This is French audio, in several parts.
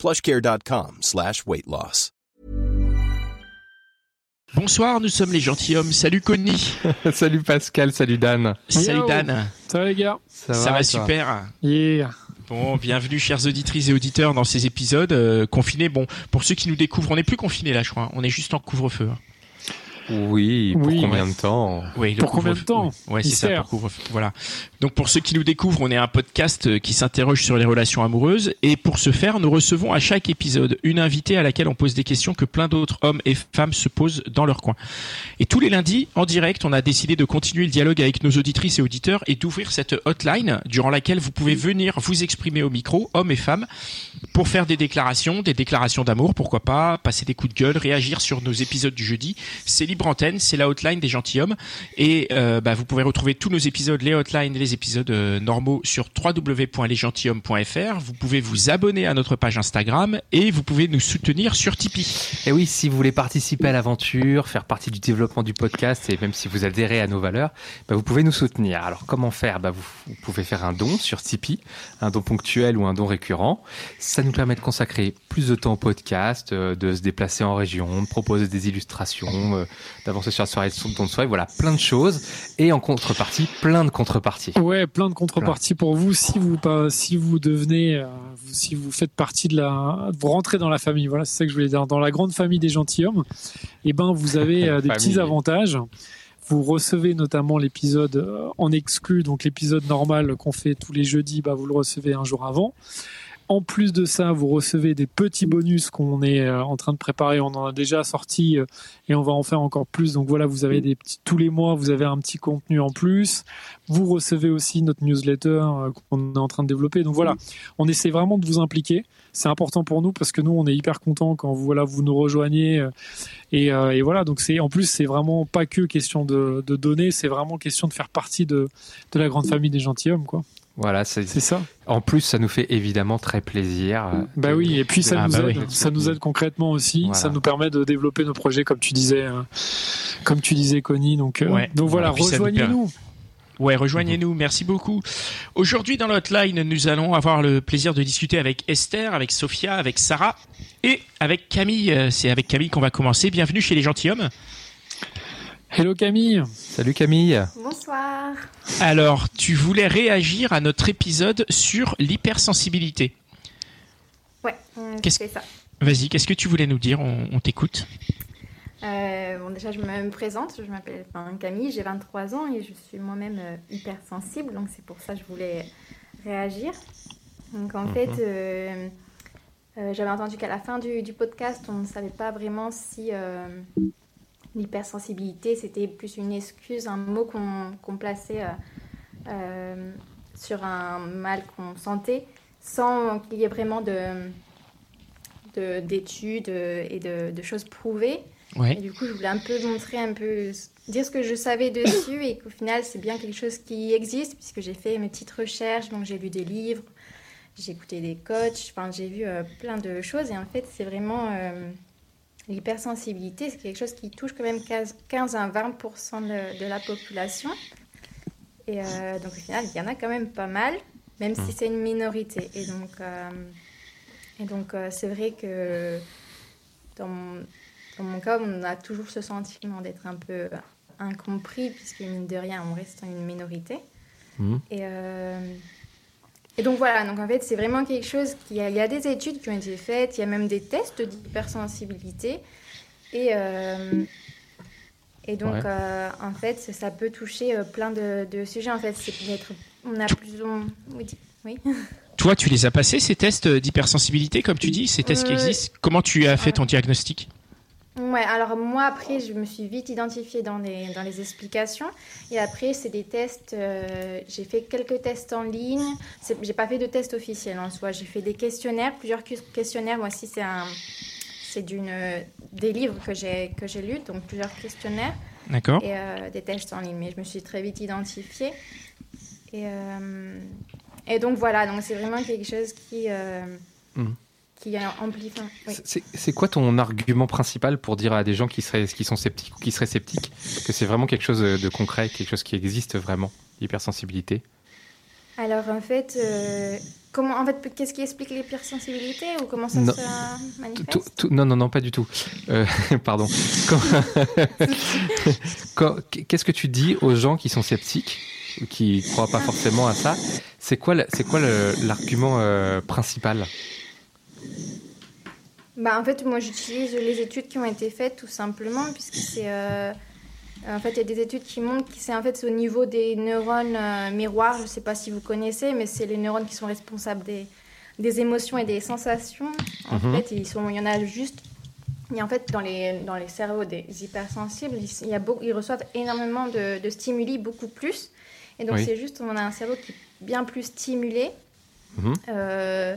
plushcare.com slash weight loss. Bonsoir, nous sommes les gentilshommes. Salut Conny. salut Pascal, salut Dan. Salut Yo. Dan. Ça va les gars? Ça, va, toi super. Yeah. Bon, bienvenue chers auditrices et auditeurs dans ces épisodes euh, confinés. Bon, pour ceux qui nous découvrent, on n'est plus confinés là, je crois. On est juste en couvre-feu. hein. Oui, pour Oui. combien de temps Oui, le Pour combien de temps Ouais, ouais, c'est ça, Mystère. pour couvre-feu. Voilà. Donc pour ceux qui nous découvrent, on est un podcast euh, qui s'interroge sur les relations amoureuses et pour ce faire, nous recevons à chaque épisode une invitée à laquelle on pose des questions que plein d'autres hommes et femmes se posent dans leur coin. Et tous les lundis, en direct, on a décidé de continuer le dialogue avec nos auditrices et auditeurs et d'ouvrir cette hotline durant laquelle vous pouvez venir vous exprimer au micro, hommes et femmes, pour faire des déclarations, des déclarations d'amour, pourquoi pas, passer des coups de gueule, réagir sur nos épisodes du jeudi. C'est libre antenne, c'est la hotline des gentilshommes. Et euh, bah, vous pouvez retrouver tous nos épisodes, les hotlines les épisodes euh, normaux sur www.lesgentilhommes.fr. Vous pouvez vous abonner à notre page Instagram et vous pouvez nous soutenir sur Tipeee. Et oui, si vous voulez participer à l'aventure, faire partie du développement du podcast et même si vous adhérez à nos valeurs, bah, vous pouvez nous soutenir. Alors comment faire? Bah, vous, vous pouvez faire un don sur Tipeee, un don ponctuel ou un don récurrent. Ça nous permet de consacrer plus de temps au podcast, euh, de se déplacer en région, de proposer des illustrations, euh, d'avancer sur la soirée de son don de soirée, voilà, plein de choses. Et en contrepartie, plein de contreparties. Ouais, plein de contreparties pour vous si vous pas si vous devenez euh, si vous faites partie de la vous rentrez dans la famille. Voilà, c'est ça que je voulais dire dans la grande famille des gentilshommes. Et ben vous avez euh, des Famille. petits avantages. Vous recevez notamment l'épisode euh, en exclu, donc l'épisode normal qu'on fait tous les jeudis, bah vous le recevez un jour avant. En plus de ça, vous recevez des petits bonus qu'on est euh, en train de préparer. On en a déjà sorti euh, et on va en faire encore plus. Donc voilà, vous avez des petits, tous les mois, vous avez un petit contenu en plus. Vous recevez aussi notre newsletter euh, qu'on est en train de développer. Donc voilà, on essaie vraiment de vous impliquer. C'est important pour nous parce que nous, on est hyper contents quand vous, voilà, vous nous rejoignez. Et, et voilà, donc c'est en plus, c'est vraiment pas que question de, de donner, c'est vraiment question de faire partie de, de la grande famille des gentilshommes, quoi. Voilà, c'est ça. En plus, ça nous fait évidemment très plaisir. euh, Bah oui, et puis ça Ah nous bah aide, oui. ça nous aide concrètement aussi. Voilà. Ça nous permet de développer nos projets, comme tu disais, euh, comme tu disais, Connie. Donc, euh, Ouais. donc voilà, rejoignez-nous. Ouais, rejoignez-nous, merci beaucoup. Aujourd'hui, dans l'hotline, nous allons avoir le plaisir de discuter avec Esther, avec Sophia, avec Sarah et avec Camille. C'est avec Camille qu'on va commencer. Bienvenue chez les gentilshommes. Hello Camille. Salut Camille. Bonsoir. Alors, tu voulais réagir à notre épisode sur l'hypersensibilité. Ouais, on Qu'est-ce- fait ça. Vas-y, qu'est-ce que tu voulais nous dire On, on t'écoute. Euh, bon, déjà, je me présente. Je m'appelle enfin, Camille, j'ai 23 ans et je suis moi-même euh, hypersensible. Donc, c'est pour ça que je voulais réagir. Donc, en fait, euh, euh, j'avais entendu qu'à la fin du, du podcast, on ne savait pas vraiment si euh, l'hypersensibilité, c'était plus une excuse, un mot qu'on qu'on plaçait euh, euh, sur un mal qu'on sentait sans qu'il y ait vraiment de de- d'études euh, et de, de choses prouvées. Et du coup, je voulais un peu montrer, un peu dire ce que je savais dessus et qu'au final, c'est bien quelque chose qui existe puisque j'ai fait mes petites recherches, donc j'ai lu des livres, j'ai écouté des coachs, enfin, j'ai vu euh, plein de choses et en fait, c'est vraiment euh, l'hypersensibilité, c'est quelque chose qui touche quand même 15 15 à 20% de, de la population. Et euh, donc, au final, il y en a quand même pas mal, même si c'est une minorité. Et donc, euh, et donc euh, c'est vrai que dans mon, dans mon cas, on a toujours ce sentiment d'être un peu incompris, puisque mine de rien, on reste une minorité. Mhm. Et, et donc voilà, donc en fait, c'est vraiment quelque chose qui a, il y a des études qui ont été faites, il y a même des tests d'hypersensibilité. Et, euh, et donc, Ouais. euh, en fait, ça peut toucher euh, plein de, de sujets. En fait, c'est d'être, on a plus ou oui. Toi, tu les as passés, ces tests d'hypersensibilité, comme tu dis, ces tests qui existent? Comment tu as fait ton diagnostic? Ouais, alors moi après je me suis vite identifiée dans les, dans les explications et après c'est des tests, euh, j'ai fait quelques tests en ligne, j'ai pas fait de test officiel en soi, j'ai fait des questionnaires, plusieurs ques- questionnaires, moi aussi c'est un, c'est d'une des livres que j'ai que j'ai lus, donc plusieurs questionnaires D'accord. et euh, des tests en ligne. Mais je me suis très vite identifiée. Et, euh, et donc voilà, donc c'est vraiment quelque chose qui, Mhm. Qui amplifie. Oui. C'est quoi ton argument principal pour dire à des gens qui, seraient, qui sont sceptiques ou qui seraient sceptiques que c'est vraiment quelque chose de concret, quelque chose qui existe vraiment, l'hypersensibilité? Alors en fait, euh, comment, en fait, qu'est-ce qui explique l'hypersensibilité ou comment ça Non. se Tout- manifeste? Tout- tout- Non, non, non, pas du tout. Euh, pardon. Qu'est-ce que tu dis aux gens qui sont sceptiques ou qui croient pas forcément à ça? C'est quoi, c'est l'argument euh, principal? Bah, en fait, moi, j'utilise les études qui ont été faites tout simplement, puisque c'est. euh, en fait, il y a des études qui montrent que c'est en fait au niveau des neurones euh, miroirs. Je ne sais pas si vous connaissez, mais c'est les neurones qui sont responsables des, des émotions et des sensations. En Mhm. fait, ils sont, il y en a juste. Et en fait, dans les, dans les cerveaux des hypersensibles, ils, il y a beaucoup, ils reçoivent énormément de, de stimuli, beaucoup plus. Et donc, Oui. c'est juste, on a un cerveau qui est bien plus stimulé. Mhm. Euh,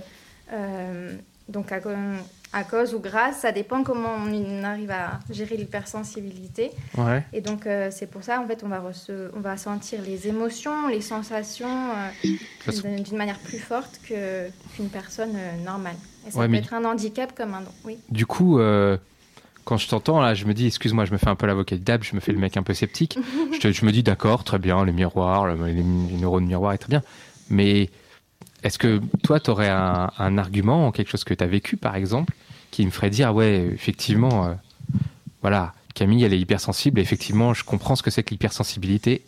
euh, donc, à, à cause ou grâce, ça dépend comment on arrive à gérer l'hypersensibilité. Ouais. Et donc, euh, c'est pour ça, en fait, on va, on va sentir les émotions, les sensations euh, d'une manière plus forte que- qu'une personne euh, normale. Et ça Ouais, peut être un handicap comme un don. Oui. Du coup, euh, quand je t'entends là, je me dis, excuse-moi, je me fais un peu l'avocat du je me fais le mec un peu sceptique. je, te- je me dis, d'accord, très bien, les miroirs, le- les, les neurones miroirs est très bien. Mais est-ce que toi, tu aurais un, argument, quelque chose que tu as vécu par exemple, qui me ferait dire, ouais, effectivement, euh, voilà, Camille, elle est hypersensible, et effectivement, je comprends ce que c'est que l'hypersensibilité.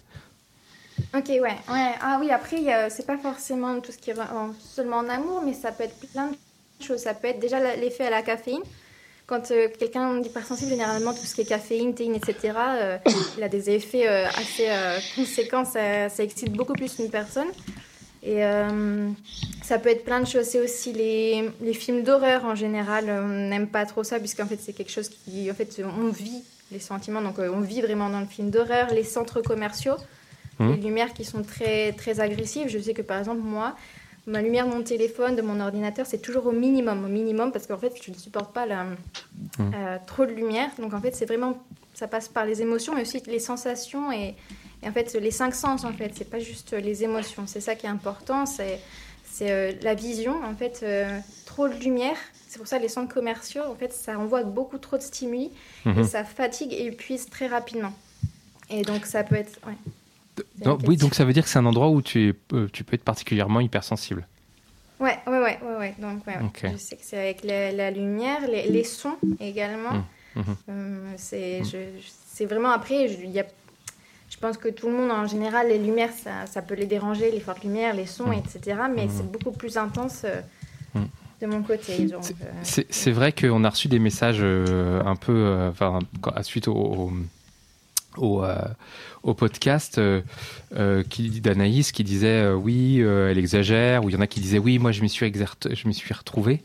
Ok, ouais, ouais. Ah oui, après, a- c'est pas forcément tout ce qui est en- seulement en amour, mais ça peut être plein de choses. Ça peut être déjà l'effet à la caféine. Quand euh, quelqu'un d'hypersensible, généralement, tout ce qui est caféine, théine, etc., euh, il a des effets euh, assez euh, conséquents. Ça excite beaucoup plus une personne. Et euh, ça peut être plein de choses. C'est aussi les, les films d'horreur en général. On n'aime pas trop ça, puisqu'en fait, c'est quelque chose qui. En fait, on vit les sentiments. Donc, euh, on vit vraiment dans le film d'horreur. Les centres commerciaux Mhm. les lumières qui sont très, très agressives. Je sais que par exemple, moi, ma lumière de mon téléphone, de mon ordinateur, c'est toujours au minimum, au minimum, parce qu'en fait, je ne supporte pas la, euh, trop de lumière. Donc en fait, c'est vraiment, ça passe par les émotions, mais aussi les sensations et, et en fait, les cinq sens, en fait, c'est pas juste les émotions. C'est ça qui est important, c'est c'est euh, la vision, en fait, euh, trop de lumière. C'est pour ça les centres commerciaux, en fait, ça envoie beaucoup trop de stimuli Mhm. et ça fatigue et épuise très rapidement. Et donc ça peut être... ouais. Non, oui, donc ça veut dire que c'est un endroit où tu, es, euh, tu peux être particulièrement hypersensible. Ouais, ouais, ouais, ouais, ouais. Donc, ouais, je sais que c'est avec la, la lumière, les, les sons également. Mm, mhm. Euh, c'est, je- je- c'est vraiment après, il y a, je pense que tout le monde en général, les lumières, ça, ça peut les déranger, les fortes lumières, les sons, Mm. etc. Mais c'est beaucoup plus intense euh, Mm. de mon côté. C'est- euh, C'est vrai qu'on a reçu des messages euh, un peu, euh, enfin, suite au, au, au, au podcast qui- d'Anaïs qui disait oui, elle exagère, ou il y en a qui disaient oui, moi je m'y suis, je suis retrouvé.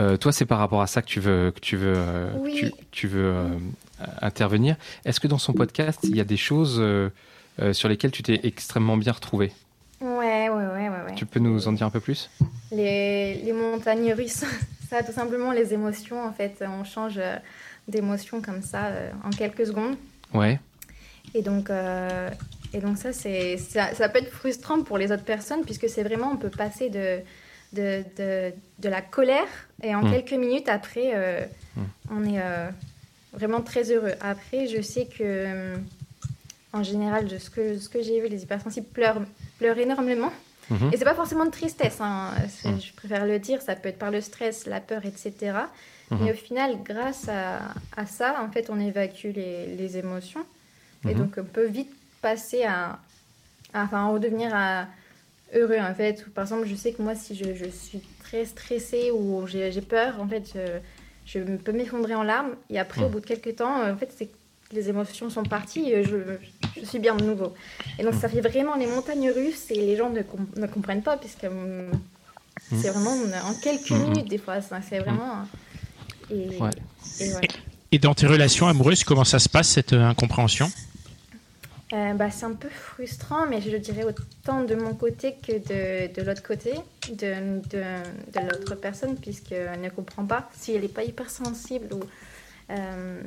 Euh, toi, c'est par rapport à ça que tu veux, que tu veux, euh, Oui. tu, tu veux euh, intervenir. Est-ce que dans son podcast, il y a des choses euh, sur lesquelles tu t'es extrêmement bien retrouvé ouais, ouais, ouais, ouais, ouais. Tu peux nous en dire un peu plus? Les, les montagnes russes, ça, tout simplement, les émotions, en fait, on change d'émotion comme ça en quelques secondes. Ouais. Et donc, et donc ça, c'est, ça, ça peut être frustrant pour les autres personnes, puisque c'est vraiment, on peut passer de, de, de, de la colère, et en Mm. quelques minutes après, euh, Mm. on est euh, vraiment très heureux. Après, je sais que, euh, en général, de ce que, ce que j'ai vu, les hypersensibles pleurent, pleurent énormément. Mhm. Et c'est pas forcément de tristesse, hein, c'est- Mm. je préfère le dire, ça peut être par le stress, la peur, etc. Mais au final, grâce à, à ça, en fait, on évacue les, les émotions. Et donc, on peut vite passer à, à- enfin, redevenir à- heureux, en fait. Ou, par exemple, je sais que moi, si je, je suis très stressée ou j'ai j'ai peur, en fait, je, je peux m'effondrer en larmes. Et après, au Mhm. bout de quelques temps, en fait, c'est les émotions sont parties et je, je suis bien de nouveau. Et donc, ça fait vraiment les montagnes russes et les gens ne, com- ne comprennent pas, puisque hum, c'est vraiment en quelques minutes, des fois. ça, C'est vraiment... Et, Ouais. et voilà. Et dans tes relations amoureuses, comment ça se passe cette euh, incompréhension? Euh, bah, c'est un peu frustrant, mais je le dirais autant de mon côté que de, de l'autre côté, de, de, de l'autre personne, puisqu'elle ne comprend pas. Si elle n'est pas hypersensible ou, euh,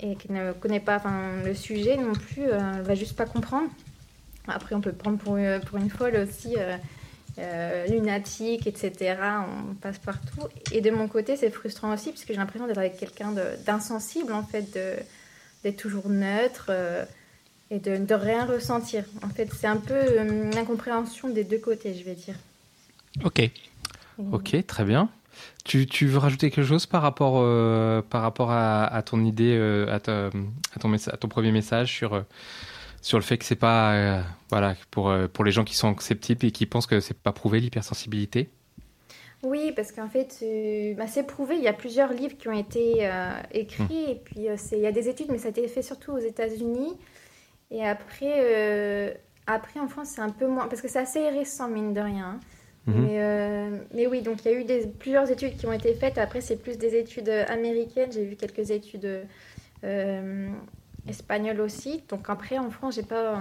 et qu'elle ne connaît pas le sujet non plus, euh, elle ne va juste pas comprendre. Après, on peut prendre pour, pour une folle aussi, lunatique, etc. On passe partout. Et de mon côté, c'est frustrant aussi, puisque j'ai l'impression d'être avec quelqu'un d'insensible, en fait, d'être toujours neutre et de, de, rien ressentir. En fait, c'est un peu euh, une incompréhension des deux côtés, je vais dire. Ok. Ok, très bien. Tu, tu, veux rajouter quelque chose par rapport, euh, par rapport à, à, ton idée, euh, à, à, ton à, ton premier message sur, sur le fait que c'est pas voilà pour, pour les gens qui sont acceptifs et qui pensent que c'est pas prouvé l'hypersensibilité? Oui, parce qu'en fait, bah, c'est prouvé. Il y a plusieurs livres qui ont été écrits hum. et puis il y a des études, mais ça a été fait surtout aux États-Unis. Et après, euh, après en France, c'est un peu moins. Parce que c'est assez récent, mine de rien. Mhm. Mais, euh, mais, oui, donc il y a eu des, plusieurs études qui ont été faites. Après, c'est plus des études américaines. J'ai vu quelques études euh, espagnoles aussi. Donc après, en France, j'ai pas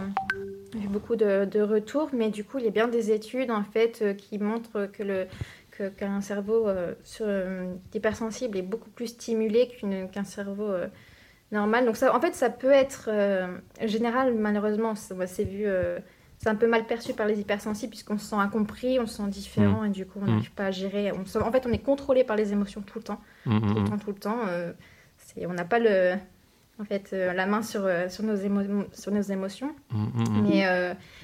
vu beaucoup de, de, retours. Mais du coup, il y a bien des études en fait qui montrent que le qu'un cerveau sur, hypersensible est beaucoup plus stimulé qu'un cerveau normal. Donc ça, en fait, ça peut être euh, général, malheureusement, c'est vu, euh, c'est un peu mal perçu par les hypersensibles puisqu'on se sent incompris, on se sent différent mm. et du coup on mm. n'arrive pas à gérer. On en fait, on est contrôlé par les émotions tout le temps, mm, tout le temps, tout le temps. Euh, on n'a pas le, en fait, la main sur, sur, nos, sur nos émotions. Mais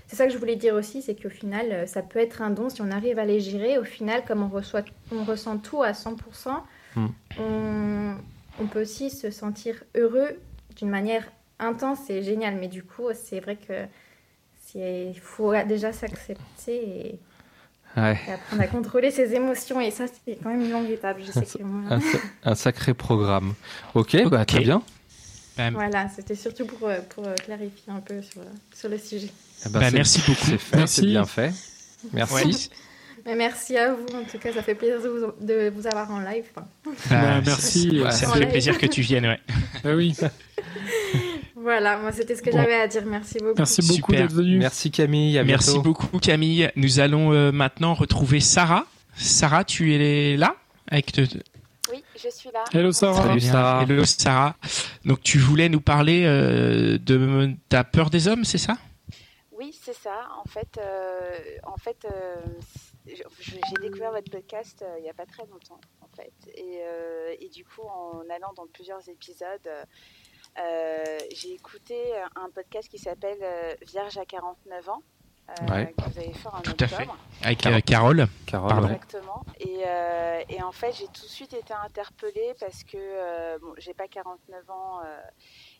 c'est ça que je voulais dire aussi, c'est qu'au final, ça peut être un don si on arrive à les gérer. Au final, comme on, reçoit, on ressent tout à 100%, on on peut aussi se sentir heureux d'une manière intense et géniale. Mais du coup, c'est vrai que il faut déjà s'accepter et, apprendre à contrôler ses émotions. Et ça, c'est quand même une longue étape. Je sais un, sacré programme. Ok, bah, très bien. Ben, voilà, c'était surtout pour, euh, pour, euh, clarifier un peu sur, sur le sujet. Ben, merci beaucoup. C'est bien fait. Merci merci à vous. En tout cas, ça fait plaisir de vous, avoir en live. Bah, merci. Ça fait plaisir que tu viennes, ouais. Ah oui. Voilà, moi c'était ce que j'avais à dire. Merci beaucoup. Merci beaucoup d'être venu. Merci Camille. Merci beaucoup Camille. Nous allons euh, maintenant retrouver Sarah. Sarah, tu es là avec Oui, je suis là. Hello Sarah. Salut Sarah. Hello Sarah. Donc tu voulais nous parler euh, de ta peur des hommes, c'est ça? Oui, c'est ça. En fait, euh, en fait j'ai découvert votre podcast euh, il n'y a pas très longtemps, en fait. Et, euh, et, du coup, en allant dans plusieurs épisodes, euh, j'ai écouté un podcast qui s'appelle Vierge à 49 ans. que vous avez fait en tout à fait. Avec Carole. Carole. Exactement. Et, et, en fait, j'ai tout de suite été interpellée parce que bon, j'ai pas 49 ans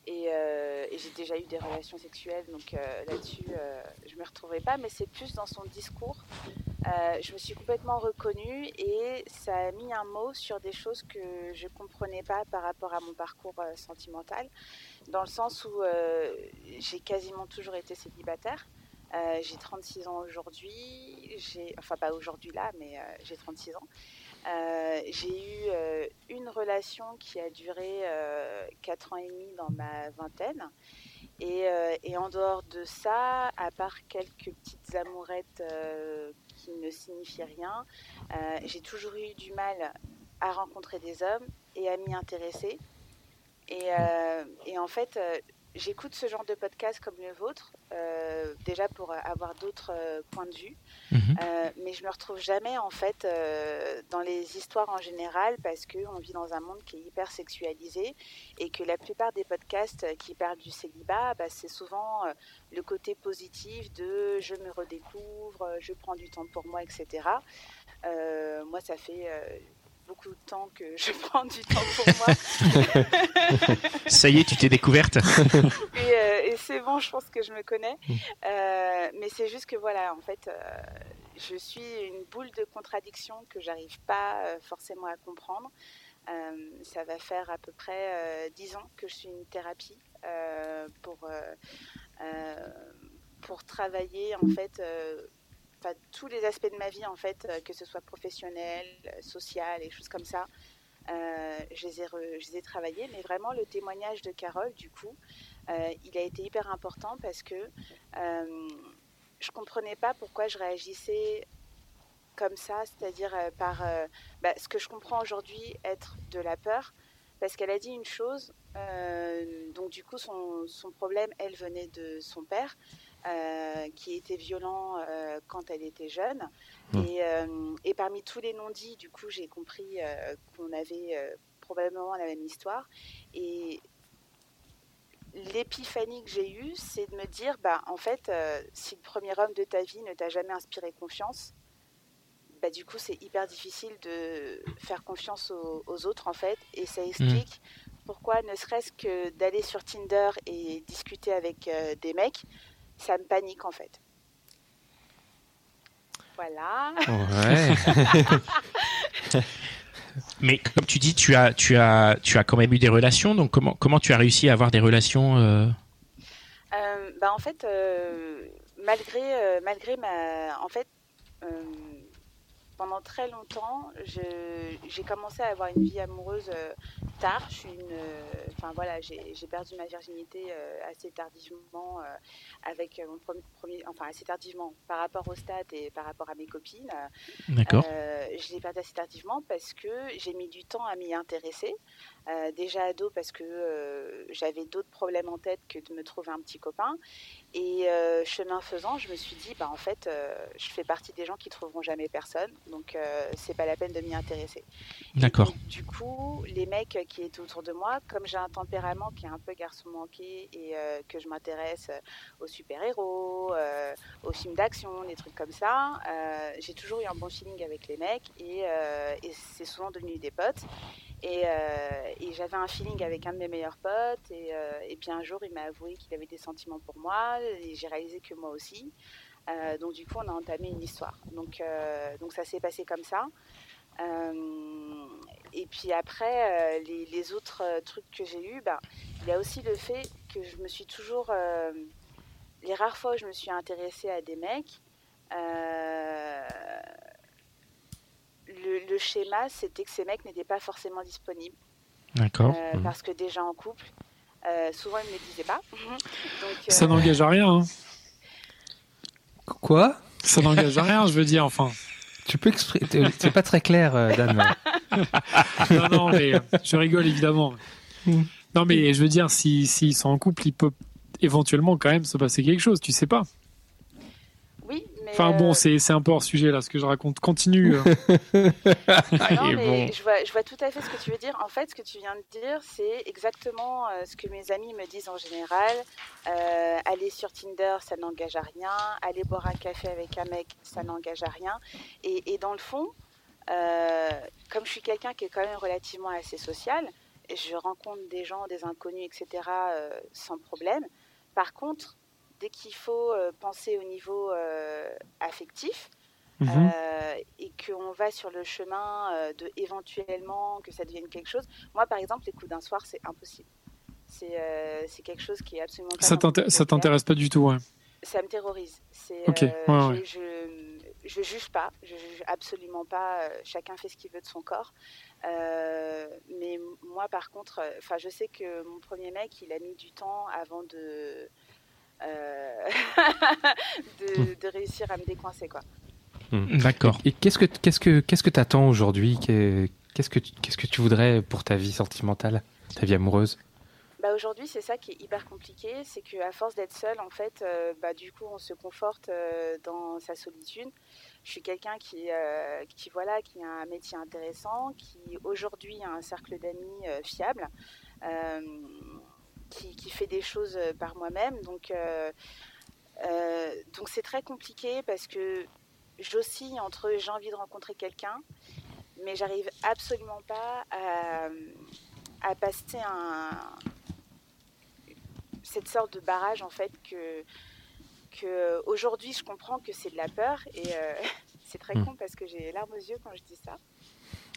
euh, et, j'ai déjà eu des relations sexuelles, donc euh, là-dessus, euh, je ne me retrouverai pas. Mais c'est plus dans son discours. je me suis complètement reconnue et ça a mis un mot sur des choses que je ne comprenais pas par rapport à mon parcours sentimental. Dans le sens où j'ai quasiment toujours été célibataire. j'ai 36 ans aujourd'hui, enfin pas aujourd'hui là, mais j'ai 36 ans. Euh, j'ai eu euh, une relation qui a duré 4 euh, ans et demi dans ma vingtaine. Et, en dehors de ça, à part quelques petites amourettes qui ne signifient rien, j'ai toujours eu du mal à rencontrer des hommes et à m'y intéresser. Et, en fait, j'écoute ce genre de podcast comme le vôtre, euh, déjà pour avoir d'autres euh, points de vue, mhm. euh, mais je me retrouve jamais en fait dans les histoires en général parce qu'on vit dans un monde qui est hyper sexualisé et que la plupart des podcasts qui parlent du célibat, bah, c'est souvent le côté positif de je me redécouvre, je prends du temps pour moi, etc. moi, ça fait beaucoup de temps que je prends du temps pour moi. Ça y est, tu t'es découverte. Euh, et, c'est bon, je pense que je me connais. Mm. Euh, mais c'est juste que voilà, en fait, euh, je suis une boule de contradiction que j'arrive pas forcément à comprendre. ça va faire à peu près dix ans que je suis une thérapie pour pour travailler en fait tous les aspects de ma vie, en fait, euh, que ce soit professionnel, euh, social et choses comme ça, je, les ai je les ai travaillés, mais vraiment le témoignage de Carole, du coup, il a été hyper important parce que je comprenais pas pourquoi je réagissais comme ça, c'est-à-dire par bah, ce que je comprends aujourd'hui être de la peur, parce qu'elle a dit une chose, donc du coup son, son, problème, elle venait de son père, euh, qui était violent euh, quand elle était jeune. Mmh. Et, euh, et, parmi tous les non-dits, du coup, j'ai compris qu'on avait probablement la même histoire. Et l'épiphanie que j'ai eue, c'est de me dire, bah, en fait, si le premier homme de ta vie ne t'a jamais inspiré confiance, bah, du coup, c'est hyper difficile de faire confiance aux, autres, en fait. Et ça mmh. explique pourquoi, ne serait-ce que d'aller sur Tinder et discuter avec des mecs, ça me panique en fait. Voilà. Mais comme tu dis, tu as, tu as, tu as quand même eu des relations. Donc comment, comment tu as réussi à avoir des relations euh... Euh, bah en fait, euh, malgré, euh, malgré ma, en fait, pendant très longtemps, j'ai commencé à avoir une vie amoureuse tard. Je suis une, enfin voilà, j'ai perdu ma virginité assez tardivement avec mon premier, enfin assez tardivement par rapport au stade et par rapport à mes copines. D'accord. je l'ai perdu assez tardivement parce que j'ai mis du temps à m'y intéresser. déjà ado parce que j'avais d'autres problèmes en tête que de me trouver un petit copain. Et chemin faisant, je me suis dit, bah en fait, je fais partie des gens qui trouveront jamais personne, donc c'est pas la peine de m'y intéresser. D'accord. Du coup, les mecs qui étaient autour de moi, comme j'ai un tempérament qui est un peu garçon manqué et que je m'intéresse aux super-héros, aux films d'action, des trucs comme ça, j'ai toujours eu un bon feeling avec les mecs et, et c'est souvent devenu des potes. Et, et j'avais un feeling avec un de mes meilleurs potes. Et, et puis un jour, il m'a avoué qu'il avait des sentiments pour moi. Et j'ai réalisé que moi aussi. Euh, donc du coup, on a entamé une histoire. Donc, euh, donc ça s'est passé comme ça. Euh, et puis après, les, les, autres trucs que j'ai eus, bah, il y a aussi le fait que je me suis toujours... les rares fois où je me suis intéressée à des mecs, le, le, schéma, c'était que ces mecs n'étaient pas forcément disponibles. D'accord. Mmh. Parce que déjà en couple, souvent ils ne me disaient pas. Donc, ça n'engage à rien. Hein. Quoi? Ça n'engage à rien, je veux dire, enfin. Tu peux exprimer. C'est pas très clair, euh, Dan. non, non, mais euh, je rigole évidemment. Hmm. Non, mais je veux dire, s'ils si, sont en couple, il peut éventuellement quand même se passer quelque chose, tu sais pas. Enfin bon, euh, c'est un peu hors sujet là, ce que je raconte. Continue. non, mais je, vois, je vois tout à fait ce que tu veux dire. En fait, ce que tu viens de dire, c'est exactement euh, ce que mes amis me disent en général. Euh, aller sur Tinder, ça n'engage à rien. Aller boire un café avec un mec, ça n'engage à rien. Et, et, dans le fond, comme je suis quelqu'un qui est quand même relativement assez social, je rencontre des gens, des inconnus, etc., sans problème. Par contre, dès qu'il faut euh, penser au niveau euh, affectif, mhm. euh, et qu'on va sur le chemin de éventuellement que ça devienne quelque chose. Moi, par exemple, les coups d'un soir, c'est impossible. C'est quelque chose qui est absolument pas. Ça t'intéresse pas du tout, ouais. Ça me terrorise. Je, je, juge pas, je juge absolument pas. chacun fait ce qu'il veut de son corps. mais moi, par contre, enfin, je sais que mon premier mec, il a mis du temps avant de euh, de, réussir à me décoincer quoi. Hmm. D'accord. Et qu'est-ce que qu'est-ce que qu'est-ce que t'attends aujourd'hui? Qu'est-ce que qu'est-ce que tu voudrais pour ta vie sentimentale, ta vie amoureuse? Bah aujourd'hui, c'est ça qui est hyper compliqué, c'est qu'à force d'être seule, en fait, euh, bah, du coup, on se conforte euh, dans sa solitude. Je suis quelqu'un qui, qui, voilà, qui a un métier intéressant, qui aujourd'hui a un cercle d'amis fiable qui, fait des choses euh, par moi-même. Donc, euh, euh, donc c'est très compliqué parce que j'oscille entre j'ai envie de rencontrer quelqu'un, mais j'arrive absolument pas à, à passer un, cette sorte de barrage en fait que, que aujourd'hui je comprends que c'est de la peur et c'est très hmm. con parce que j'ai les larmes aux yeux quand je dis ça.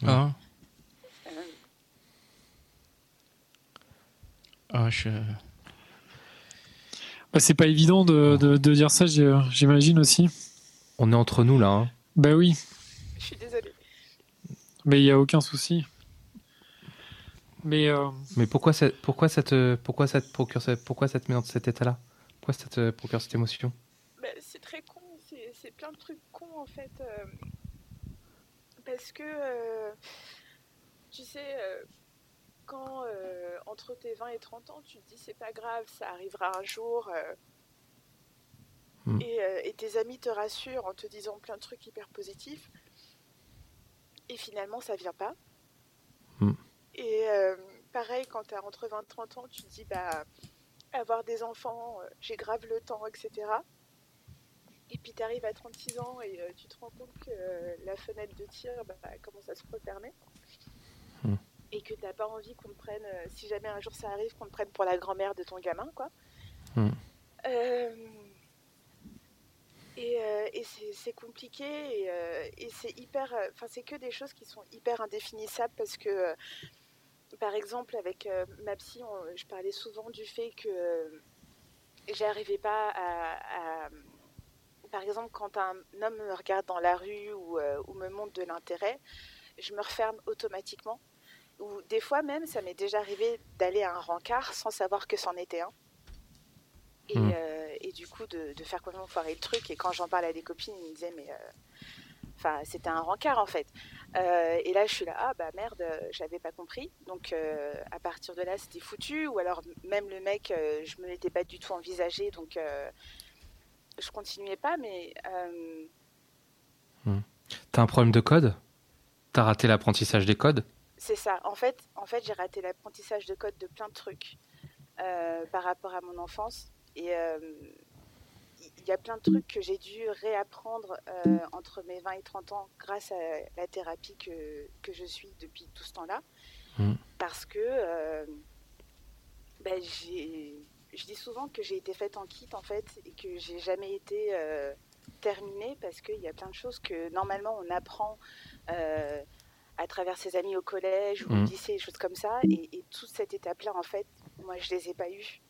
Ah. Ah, bah, c'est pas évident de, de, dire ça, j'imagine aussi. On est entre nous là. Hein. Bah oui. Je suis désolée. Mais il n'y a aucun souci. Mais, euh, Mais pourquoi ça, pourquoi ça te, pourquoi ça te procure, ça- pourquoi ça te met dans cet état-là? Pourquoi ça te procure cette émotion? Bah, c'est très con, c'est c'est plein de trucs cons en fait. euh, parce que, euh, tu sais, euh, quand euh, entre tes 20 et 30 ans, tu te dis c'est pas grave, ça arrivera un jour. euh, Mm. et, euh, et tes amis te rassurent en te disant plein de trucs hyper positifs. Et finalement, ça vient pas. Mm. Et pareil, quand tu as entre 20 et 30 ans, tu te dis bah, avoir des enfants, j'ai grave le temps, etc. Et puis tu arrives à 36 ans et tu te rends compte que la fenêtre de tir bah, commence à se refermer. Hmm. Et que t'as pas envie qu'on te prenne, euh, si jamais un jour ça arrive, qu'on te prenne pour la grand-mère de ton gamin, quoi. Hmm. Euh, et euh, et c'est compliqué et, et c'est hyper. Enfin, c'est que des choses qui sont hyper indéfinissables parce que, par exemple, avec ma psy, on- je parlais souvent du fait que j'arrivais pas à, à- Par exemple, quand un homme me regarde dans la rue ou, euh, ou me montre de l'intérêt, je me referme automatiquement. Ou des fois même, ça m'est déjà arrivé d'aller à un rencard sans savoir que c'en était un. Et, Mm. euh, et du coup, de, de faire complètement foirer le truc. Et quand j'en parle à des copines, ils me disaient, mais. euh, Enfin, c'était un rencard en fait. Euh, et là, je suis là, ah bah merde, j'avais pas compris. Donc, à partir de là, c'était foutu. Ou alors, même le mec, je me l'étais pas du tout envisagé. Donc, je continuais pas. Mais euh, T'as un problème de code? T'as raté l'apprentissage des codes? C'est ça. En fait, en fait j'ai raté l'apprentissage de code de plein de trucs euh, par rapport à mon enfance. Et euh, il y a plein de trucs que j'ai dû réapprendre euh, entre mes 20 et 30 ans grâce à la thérapie que, que je suis depuis tout ce temps-là. Mm. Parce que ben, je dis souvent que j'ai été faite en kit en fait et que j'ai jamais été terminée parce qu'il y a plein de choses que normalement on apprend à travers ses amis au collège ou au Mm. lycée, des choses comme ça. Et, et toute cette étape-là, en fait, moi je les ai pas eues.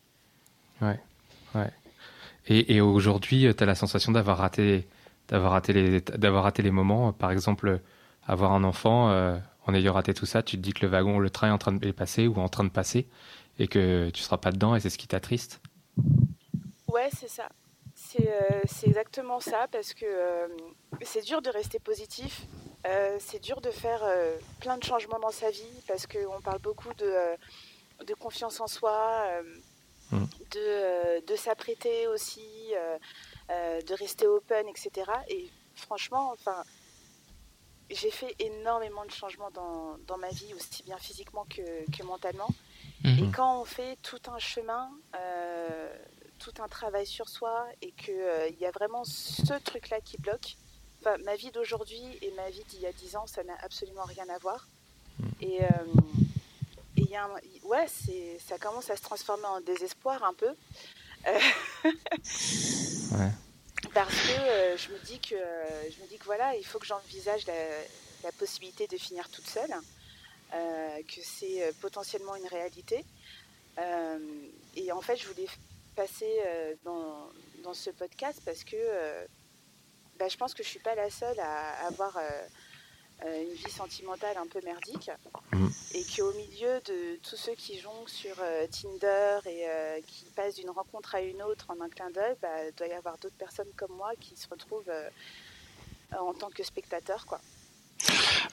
Et, et aujourd'hui, tu as la sensation d'avoir raté, d'avoir raté les, d'avoir raté les moments. Par exemple, avoir un enfant, euh, en ayant raté tout ça, tu te dis que le wagon, le train est en train de passer ou en train de passer et que tu seras pas dedans et c'est ce qui t'attriste. Ouais, c'est ça. C'est euh, c'est exactement ça parce que euh, c'est dur de rester positif. Euh, c'est dur de faire euh, plein de changements dans sa vie parce qu'on parle beaucoup de, euh, de confiance en soi, euh, Mm. de, euh, de s'apprêter aussi, euh, euh, de rester open, etc. Et franchement, enfin, j'ai fait énormément de changements dans, dans ma vie, aussi bien physiquement que, que mentalement. Et Mhm. quand on fait tout un chemin, euh, tout un travail sur soi, et qu'il y a vraiment ce truc-là qui bloque, enfin, ma vie d'aujourd'hui et ma vie d'il y a 10 ans, ça n'a absolument rien à voir. Et euh, et y a un- ouais, c'est, ça commence à se transformer en désespoir un peu. Euh, Ouais. Parce que euh, je me dis que je me dis que voilà, il faut que j'envisage la, la possibilité de finir toute seule, que c'est potentiellement une réalité. Euh, et en fait, je voulais passer euh, dans, dans ce podcast parce que euh, bah, je pense que je suis pas la seule à avoir euh, euh, une vie sentimentale un peu merdique Mhm. et qu'au milieu de tous ceux qui jonglent sur euh, Tinder et euh, qui passent d'une rencontre à une autre en un clin d'œil, bah, il doit y avoir d'autres personnes comme moi qui se retrouvent euh, en tant que spectateurs. Quoi.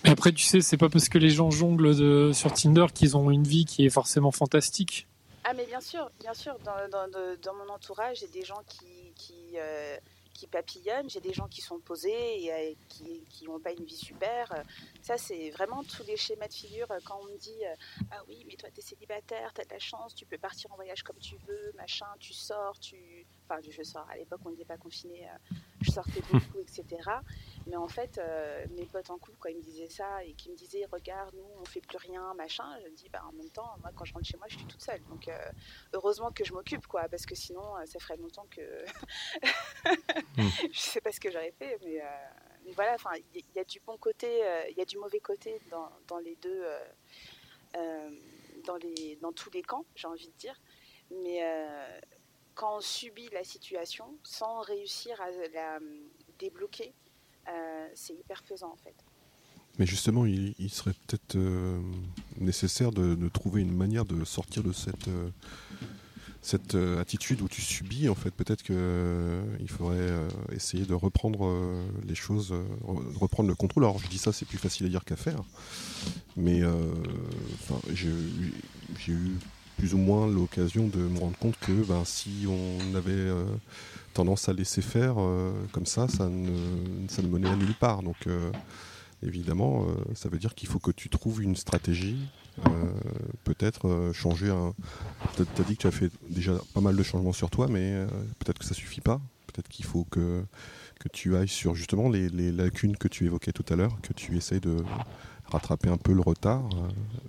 mais après, tu sais, c'est pas parce que les gens jonglent de, sur Tinder qu'ils ont une vie qui est forcément fantastique. Ah mais bien sûr, bien sûr, dans, dans, dans mon entourage, j'ai des gens qui, qui, euh, qui papillonnent, j'ai des gens qui sont posés et euh, qui qui n'ont pas une vie super. Ça, c'est vraiment tous les schémas de figure euh, quand on me dit euh, Ah oui, mais toi, tu es célibataire, tu as de la chance, tu peux partir en voyage comme tu veux, machin, tu sors, tu... Enfin, je sors, à l'époque, on n'était pas confiné, je sortais beaucoup, etc. Mais en fait, euh, mes potes en couple, quand ils me disaient ça et qu'ils me disaient Regarde, nous, on fait plus rien, machin, je me dis Bah, en même temps, moi, quand je rentre chez moi, je suis toute seule. Donc, euh, heureusement que je m'occupe, quoi, parce que sinon, euh, ça ferait longtemps que. Mm. je sais pas ce que j'aurais fait, mais, euh, mais voilà, enfin, il y, y a du bon côté, il y a du mauvais côté dans, dans les deux, dans, les, dans tous les camps, j'ai envie de dire. Mais quand on subit la situation sans réussir à la débloquer, euh, c'est hyper pesant en fait. Mais justement, il, serait peut-être euh, nécessaire de, trouver une manière de sortir de cette euh, cette attitude où tu subis en fait. Peut-être que euh, il faudrait essayer de reprendre les choses re- reprendre le contrôle. Alors je dis ça c'est plus facile à dire qu'à faire. Mais j'ai eu plus ou moins l'occasion de me rendre compte que ben, si on avait euh, tendance à laisser faire euh, comme ça ça ne, ça ne menait à nulle part. Donc euh, évidemment ça veut dire qu'il faut que tu trouves une stratégie peut-être changer un tu as dit que tu as fait déjà pas mal de changements sur toi mais peut-être que ça suffit pas. Peut-être qu'il faut que que tu ailles sur justement les, lacunes que tu évoquais tout à l'heure que tu essayes de rattraper un peu le retard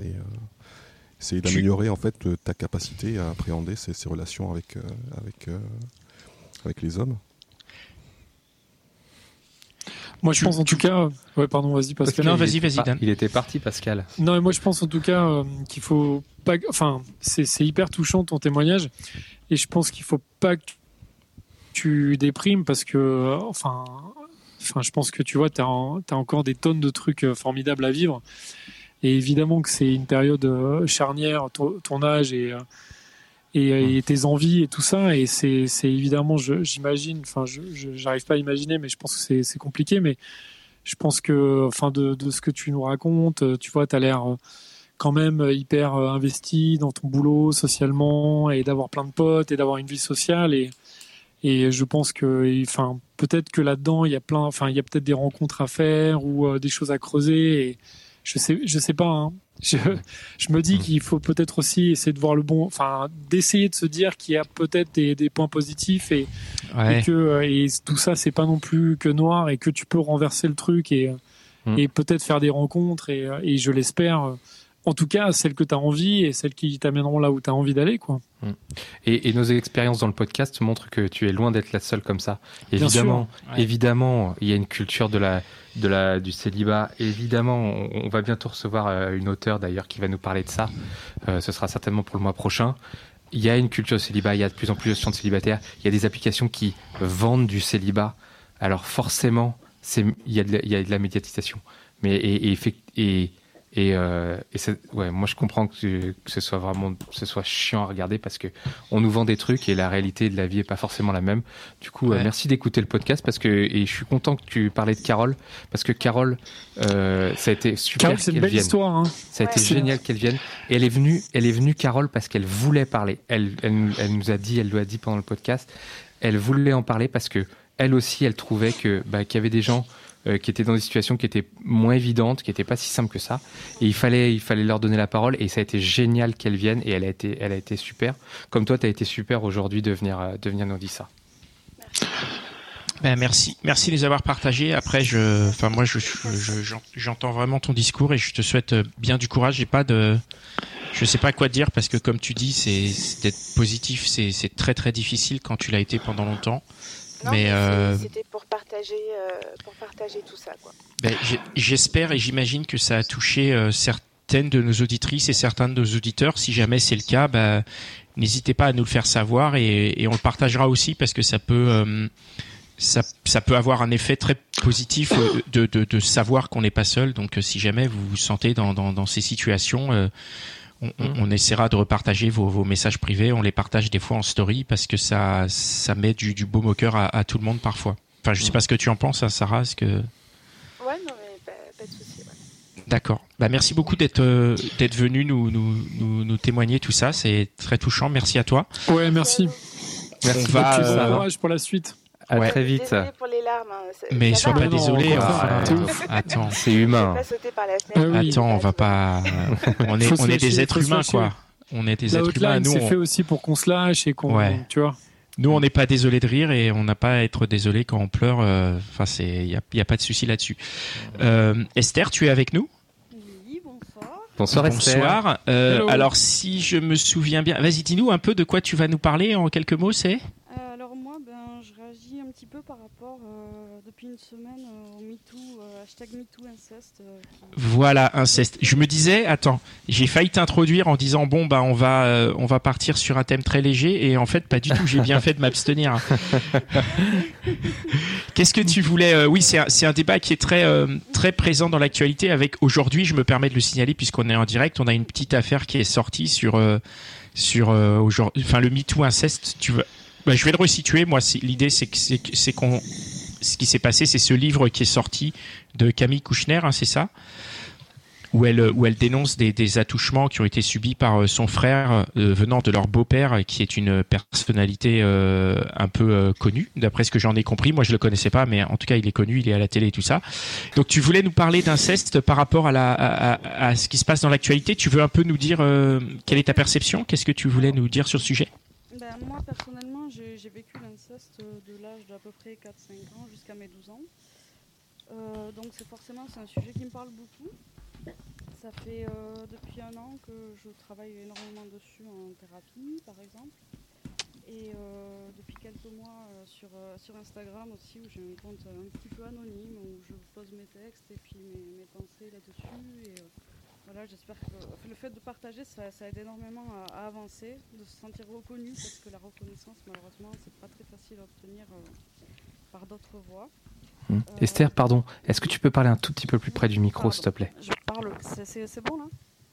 et essayer Tu- d'améliorer en fait euh, ta capacité à appréhender ces, ces relations avec euh, avec euh, avec les hommes Moi, je pense en tout cas. Ouais, pardon, vas-y, Pascal. Non, il vas-y, était vas-y, Dan. Il était parti, Pascal. Non, moi je pense en tout cas euh, qu'il faut pas. Enfin, c'est c'est hyper touchant ton témoignage, et je pense qu'il faut pas que tu déprimes parce que, enfin, enfin, je pense que tu vois, tu as, encore des tonnes de trucs formidables à vivre, et évidemment que c'est une période euh, charnière, ton, âge et euh, et, et tes envies et tout ça, et c'est c'est évidemment, j'imagine, enfin, je j'arrive pas à imaginer, mais je pense que c'est c'est compliqué, mais je pense que, enfin, de, de ce que tu nous racontes, euh, tu vois, tu as l'air euh, quand même euh, hyper euh, investi dans ton boulot socialement et d'avoir plein de potes et d'avoir une vie sociale. Et et je pense que, enfin, peut-être que là-dedans il y a plein, enfin, il y a peut-être des rencontres à faire ou euh, des choses à creuser. Et je sais, je sais pas. hein. Je, je me dis qu'il faut peut-être aussi essayer de voir le bon, enfin, d'essayer de se dire qu'il y a peut-être des, des points positifs et, Ouais. et que euh, et tout ça c'est pas non plus que noir et que tu peux renverser le truc et Mm. et peut-être faire des rencontres et, et je l'espère euh, en tout cas celles que tu as envie et celles qui t'amèneront là où tu as envie d'aller quoi. Et, et nos expériences dans le podcast montrent que tu es loin d'être la seule comme ça. Évidemment. Ouais. évidemment, il y a une culture de la, de la, du célibat. Évidemment, on, on va bientôt recevoir euh, une auteure d'ailleurs qui va nous parler de ça. Euh, ce sera certainement pour le mois prochain. Il y a une culture de célibat, il y a de plus en plus de gens de célibataires. Il y a des applications qui vendent du célibat. Alors forcément, il y a de la, il y a de la médiatisation. Mais et, et, effect- et, et, euh, et c'est- ouais, moi je comprends que, que ce soit vraiment, que ce soit chiant à regarder parce que on nous vend des trucs et la réalité de la vie est pas forcément la même. Du coup, euh, merci d'écouter le podcast parce que et je suis content que tu parlais de Carole parce que Carole, euh, ça a été super Carole c'est une qu'elle belle vienne. histoire hein. Ça a été génial qu'elle vienne. Et elle est venue, elle est venue Carole parce qu'elle voulait parler. Elle, elle, nous- elle nous a dit, elle nous a dit pendant le podcast, elle voulait en parler parce que elle aussi, elle trouvait que bah, qu'il y avait des gens euh, qui étaient dans des situations qui étaient moins évidentes, qui n'étaient pas si simples que ça. Et il fallait, il fallait leur donner la parole. Et ça a été génial qu'elle vienne. Et elle a été, elle a été super. Comme toi, tu as été super aujourd'hui de venir, euh, de venir nous dire ça. Ben, merci, merci de les avoir partagés. Après, je, enfin moi, je, je- je- j'en- j'entends vraiment ton discours et je te souhaite euh, bien du courage. J'ai pas de, je sais pas quoi te dire parce que comme tu dis, c'est d'être positif, c'est très très difficile quand tu l'as été pendant longtemps. Non, Mais, euh, c'était pour euh, pour partager tout ça. Ben, j'espère et j'imagine que ça a touché euh, certaines de nos auditrices et certains de nos auditeurs. Si jamais c'est le cas, ben, n'hésitez pas à nous le faire savoir et, on le partagera aussi parce que ça peut, euh, ça, peut avoir un effet très positif de, de, savoir qu'on n'est pas seul. Donc, si jamais vous vous sentez dans, ces situations, on, on- essaiera de repartager vos, vos messages privés. On les partage des fois en story parce que ça, ça met du, du baume à tout le monde parfois. Enfin, je sais pas ce que tu en penses, hein, Sarah. Est-ce que Ouais, non, mais pas, pas de souci. ouais. D'accord. Bah merci beaucoup d'être euh, d'être venu nous, nous nous nous témoigner tout ça. C'est très touchant. Merci à toi. Ouais, merci. Merci On va, beaucoup, Et bon euh, courage pour la suite. À Ouais. très vite. Désolée pour les larmes. hein, Mais sois pas hein. non, désolé. contraire. euh, attends, C'est humain. pas sauter par la Ah oui. attends, on va pas. On est on est des êtres humains quoi. On est des La êtres humains. Nous, c'est on, fait aussi pour qu'on se lâche et qu'on, Ouais. tu vois. Nous on n'est pas désolé de rire et on n'a pas à être désolé quand on pleure. euh, Enfin c'est il y a, y a pas de souci là-dessus. Euh, Esther, tu es avec nous? Oui, bonsoir. Bonsoir, Esther. Bonsoir. Euh, alors si je me souviens bien, vas-y dis-nous un peu de quoi tu vas nous parler en quelques mots. C'est Euh, alors moi, ben, je réagis un petit peu par rapport euh, depuis une semaine euh, au MeToo, euh, hashtag MeTooInceste. euh, qui- Voilà, inceste. Je me disais, attends, j'ai failli t'introduire en disant bon bah on va euh, on va partir sur un thème très léger et en fait pas du tout. J'ai bien fait de m'abstenir. Qu'est-ce que tu voulais euh, Oui, c'est un, c'est un débat qui est très euh, très présent dans l'actualité. Avec aujourd'hui, je me permets de le signaler puisqu'on est en direct, on a une petite affaire qui est sortie sur euh, sur euh, aujourd'hui, enfin le MeToo inceste. Tu veux bah, je vais le resituer. Moi, l'idée c'est qu'on ce qui s'est passé, c'est ce livre qui est sorti de Camille Kouchner, hein, c'est ça? Où elle, dénonce des, attouchements qui ont été subis par euh, son frère euh, venant de leur beau-père, qui est une personnalité euh, un peu connue, d'après ce que j'en ai compris. Moi, je le connaissais pas, mais en tout cas, il est connu, il est à la télé et tout ça. Donc, tu voulais nous parler d'inceste par rapport à, ce qui se passe dans l'actualité. Tu veux un peu nous dire quelle est ta perception? Qu'est-ce que tu voulais nous dire sur ce sujet? Ben, moi, personnellement, j'ai vécu l'inceste euh, de l'âge d'à peu près 4-5 ans jusqu'à mes 12 ans. Euh, donc, c'est forcément c'est un sujet qui me parle beaucoup. Ça fait euh, depuis un an que je travaille énormément dessus en thérapie, par exemple. Et depuis quelques mois sur, sur Instagram aussi, où j'ai un compte un petit peu anonyme, où je pose mes textes et puis mes, pensées là-dessus. Voilà, j'espère que le fait de partager, ça, ça aide énormément à, à avancer, de se sentir reconnu, parce que la reconnaissance, malheureusement, c'est pas très facile à obtenir euh, par d'autres voies. Hmm. Euh, Esther, pardon, est-ce que tu peux parler un tout petit peu plus près du micro, s'il te plaît? Je parle, c'est- bon là?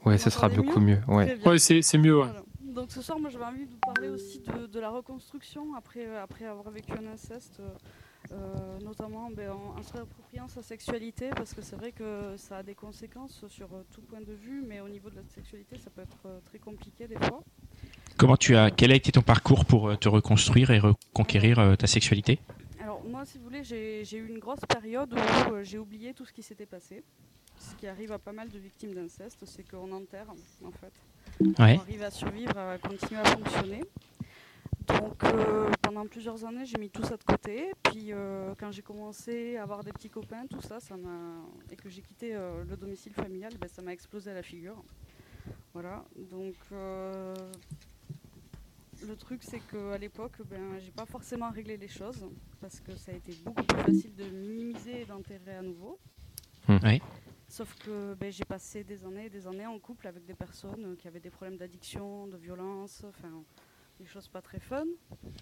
Ouais, ce sera beaucoup mieux. Ouais. Très bien. Ouais, c'est c'est mieux. Ouais. Voilà. Donc ce soir, moi j'avais envie de vous parler aussi de, de la reconstruction après, euh, après avoir vécu un inceste, euh, euh, notamment ben, en, en se réappropriant sa sexualité, parce que c'est vrai que ça a des conséquences sur euh, tout point de vue, mais au niveau de la sexualité, ça peut être euh, très compliqué des fois. Comment tu as Quel a été ton parcours pour te reconstruire et reconquérir ta sexualité? Alors moi, si vous voulez, j'ai eu une grosse période où j'ai oublié tout ce qui s'était passé. Ce qui arrive à pas mal de victimes d'inceste, c'est qu'on enterre, en fait. Ouais. pour arriver à survivre, à continuer à fonctionner. Donc euh, pendant plusieurs années, j'ai mis tout ça de côté. Puis euh, quand j'ai commencé à avoir des petits copains, tout ça, ça m'a et que j'ai quitté euh, le domicile familial, ben, ça m'a explosé à la figure. Voilà. Donc euh, le truc, c'est qu'à l'époque, ben, j'ai pas forcément réglé les choses parce que ça a été beaucoup plus facile de minimiser et d'enterrer à nouveau. Ouais. Sauf que ben, j'ai passé des années et des années en couple avec des personnes qui avaient des problèmes d'addiction, de violence, enfin des choses pas très fun.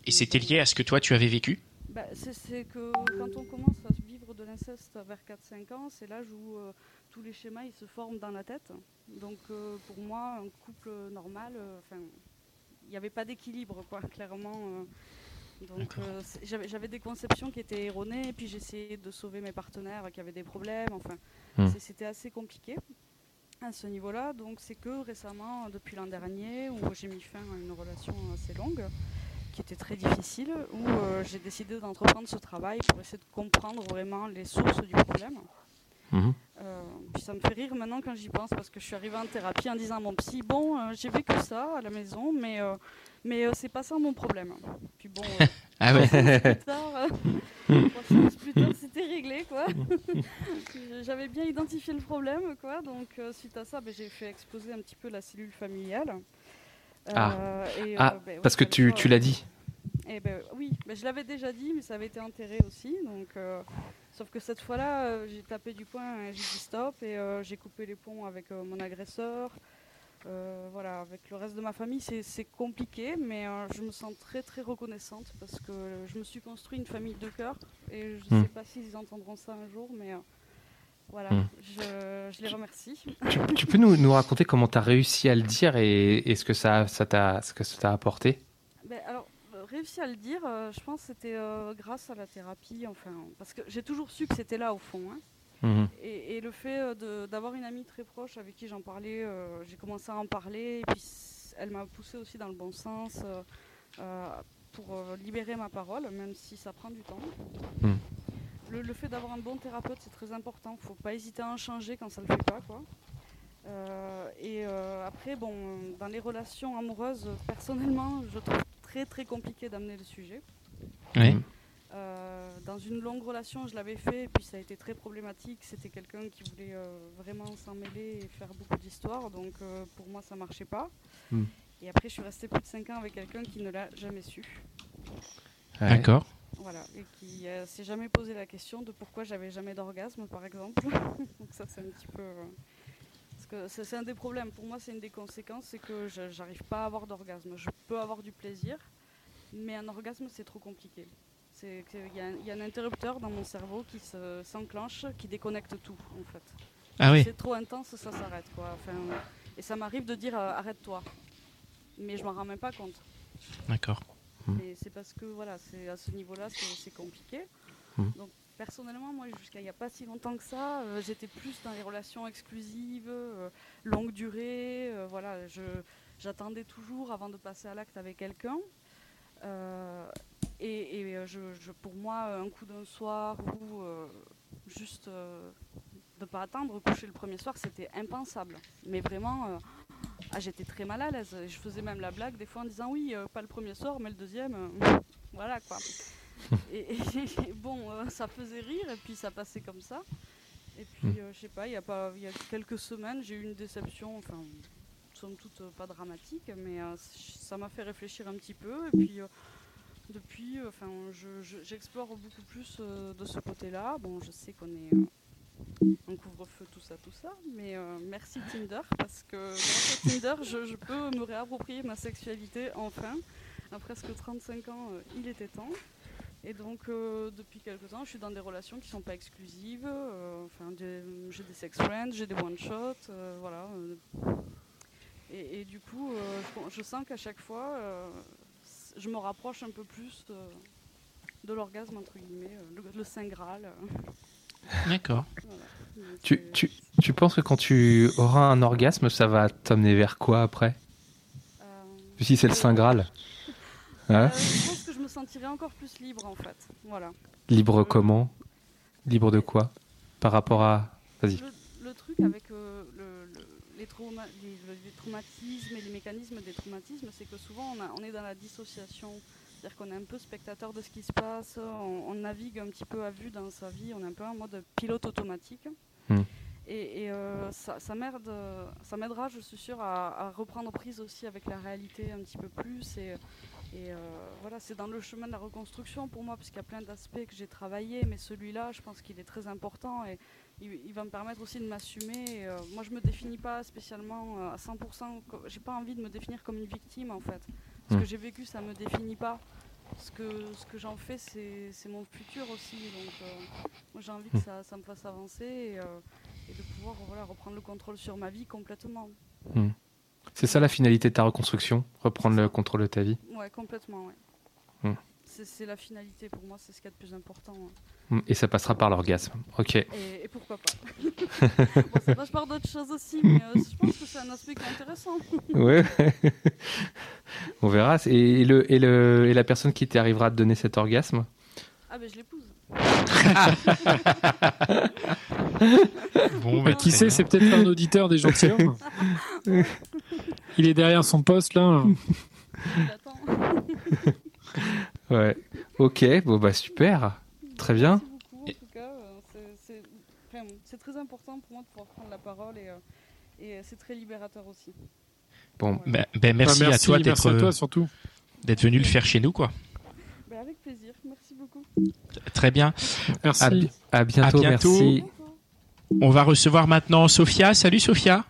Et c'était lié à ce que toi tu avais vécu? Bah, c'est que quand on commence à vivre de l'inceste vers 4-5 ans, c'est l'âge où euh, tous les schémas ils se forment dans la tête. Donc euh, pour moi, un couple normal, euh, il n'y avait pas d'équilibre, quoi, clairement. donc j'avais des conceptions qui étaient erronées, et puis j'essayais de sauver mes partenaires qui avaient des problèmes. Enfin, Hmm. c'était assez compliqué à ce niveau-là. Donc c'est que récemment, depuis l'an dernier, où j'ai mis fin à une relation assez longue, qui était très difficile, où euh, j'ai décidé d'entreprendre ce travail pour essayer de comprendre vraiment les sources du problème. Mhm. Euh, puis ça me fait rire maintenant quand j'y pense parce que je suis arrivée en thérapie en disant à mon psy bon euh, j'ai vécu ça à la maison mais mais c'est pas ça mon problème. Puis bon Ah ouais. plus tard, euh, c'était réglé quoi. J'avais bien identifié le problème quoi donc euh, suite à ça ben, j'ai fait exploser un petit peu la cellule familiale. Ah. Euh, et, euh, Ah, ben, parce que tu, l'as dit. eh ben, oui, je l'avais déjà dit, mais ça avait été enterré aussi. Donc, euh, sauf que cette fois-là, euh, j'ai tapé du poing, et j'ai dit stop, et euh, j'ai coupé les ponts avec euh, mon agresseur. Euh, voilà, avec le reste de ma famille, c'est compliqué, mais euh, je me sens très très reconnaissante parce que je me suis construit une famille de cœur, et je ne Hmm. sais pas s'ils entendront ça un jour, mais euh, voilà, Hmm. je, je les remercie. Tu, tu peux nous, nous raconter comment tu as réussi à le dire et, et ce que ça t'a ça apporté? Ben, alors, réussi à le dire, je pense que c'était grâce à la thérapie, enfin, parce que j'ai toujours su que c'était là au fond. hein. Mhm. Et, et le fait euh, d'avoir une amie très proche avec qui j'en parlais, euh, j'ai commencé à en parler, et puis elle m'a poussé aussi dans le bon sens euh, pour libérer ma parole, même si ça prend du temps. Mm. Le, le fait d'avoir un bon thérapeute, c'est très important. Faut pas hésiter à en changer quand ça le fait pas, quoi. Euh, et euh, après, bon, dans les relations amoureuses, personnellement, je trouve très très compliqué d'amener le sujet. Ouais. Euh, dans une longue relation, je l'avais fait, et puis ça a été très problématique. C'était quelqu'un qui voulait euh, vraiment s'en mêler et faire beaucoup d'histoires, donc euh, pour moi ça marchait pas. Mm. Et après, je suis restée plus de 5 ans avec quelqu'un qui ne l'a jamais su. Ouais. D'accord. Voilà, et qui euh, s'est jamais posé la question de pourquoi j'avais jamais d'orgasme, par exemple. Donc ça, c'est un petit peu... euh, parce que c'est un des problèmes. Pour moi, c'est une des conséquences, c'est que je- j'arrive pas à avoir d'orgasme. Je peux avoir du plaisir, mais un orgasme, c'est trop compliqué. C'est qu'il y, a un- il y a un interrupteur dans mon cerveau qui se- s'enclenche, qui déconnecte tout, en fait. Ah oui. C'est trop intense, ça s'arrête, quoi. Enfin, et ça m'arrive de dire euh, arrête-toi. Mais je m'en rends même pas compte. D'accord. Et c'est parce que voilà, c'est à ce niveau-là, c'est compliqué. Mhm. Donc personnellement, moi, jusqu'à il n'y a pas si longtemps que ça, euh, j'étais plus dans les relations exclusives, euh, longue durée. euh, voilà, je j'attendais toujours avant de passer à l'acte avec quelqu'un. Et et, euh, je, je- pour moi, un coup d'un soir ou euh, juste euh, de pas attendre, coucher le premier soir, c'était impensable. Mais vraiment. euh, ah, j'étais très mal à l'aise. Je faisais même la blague des fois en disant oui, pas le premier soir, mais le deuxième, voilà quoi. Et, et bon, ça faisait rire et puis ça passait comme ça. Et puis, euh, je sais pas, il y a pas, y a quelques semaines, j'ai eu une déception, enfin, somme toute pas dramatique, mais ça m'a fait réfléchir un petit peu. Et puis, depuis, euh, enfin, je- je- j'explore beaucoup plus euh, de ce côté-là. Bon, je sais qu'on est en couvre-feu, tout ça, tout ça, mais euh, merci Tinder parce que grâce Tinder, je, peux me réapproprier ma sexualité enfin. À presque 35 ans, il était temps. Et donc, depuis quelques temps, je suis dans des relations qui ne sont pas exclusives. enfin, j'ai des sex friends, j'ai des one-shots, voilà. et, du coup, je, sens qu'à chaque fois, je me rapproche un peu plus euh, de l'orgasme, entre guillemets, euh, le, le Saint Graal. euh, D'accord. voilà. Tu, tu, tu penses que quand tu auras un orgasme, ça va t'amener vers quoi après? Euh, Si c'est le Saint Graal. Hein? je pense que je me sentirais encore plus libre, en fait. Voilà. Libre comment? Libre de quoi? Par rapport à. Vas-y. Le, le truc avec euh, les, trauma- les- le- les traumatismes et les mécanismes des traumatismes, c'est que souvent on, a- on est dans la dissociation. C'est-à-dire qu'on est un peu spectateur de ce qui se passe, on, on navigue un petit peu à vue dans sa vie, on est un peu en mode pilote automatique. Hmm. Et, et, euh, ça, ça m'aide- ça m'aidera, je suis sûre, à, à reprendre prise aussi avec la réalité un petit peu plus. Et, et euh, voilà, c'est dans le chemin de la reconstruction pour moi, parce qu'il y a plein d'aspects que j'ai travaillé, mais celui-là, je pense qu'il est très important et il, il va me permettre aussi de m'assumer. Euh, moi, je me définis pas spécialement euh, à 100%. co- J'ai pas envie de me définir comme une victime en fait. Ce que j'ai vécu, ça me définit pas. Ce que, ce que j'en fais, c'est mon futur aussi. Donc, euh, moi, j'ai envie que ça, ça me fasse avancer et, euh, et de pouvoir voilà, reprendre le contrôle sur ma vie complètement. C'est ça la finalité de ta reconstruction Reprendre le contrôle de ta vie? Ouais, complètement, ouais. C'est la finalité pour moi, c'est ce qu'il y a de plus important. ouais. Mm, Et ça passera par l'orgasme. Ok. Et, et pourquoi pas Bon, ça passe par d'autres choses aussi, mais euh, je pense que c'est un aspect qui est intéressant. Ouais. On verra. Et, le, et, le, et la personne qui t'arrivera à te donner cet orgasme? Ah, ben je l'épouse. Bon, Bah, qui sait, c'est peut-être un auditeur des gentilshommes. Il est derrière son poste là. Ouais. Ok. Bon, bah super. Très bien. Merci beaucoup, en tout cas. euh, c'est- très important pour moi de pouvoir prendre la parole et, euh, et c'est très libérateur aussi. Bon. Ben, ben, merci, Bah, à toi merci d'être à toi euh, surtout. d'être venu le faire chez nous, quoi. Ben, avec plaisir, merci beaucoup. Très bien. Merci. À, bi- à bientôt. À bientôt. Merci. On va recevoir maintenant Sophia. Salut Sophia.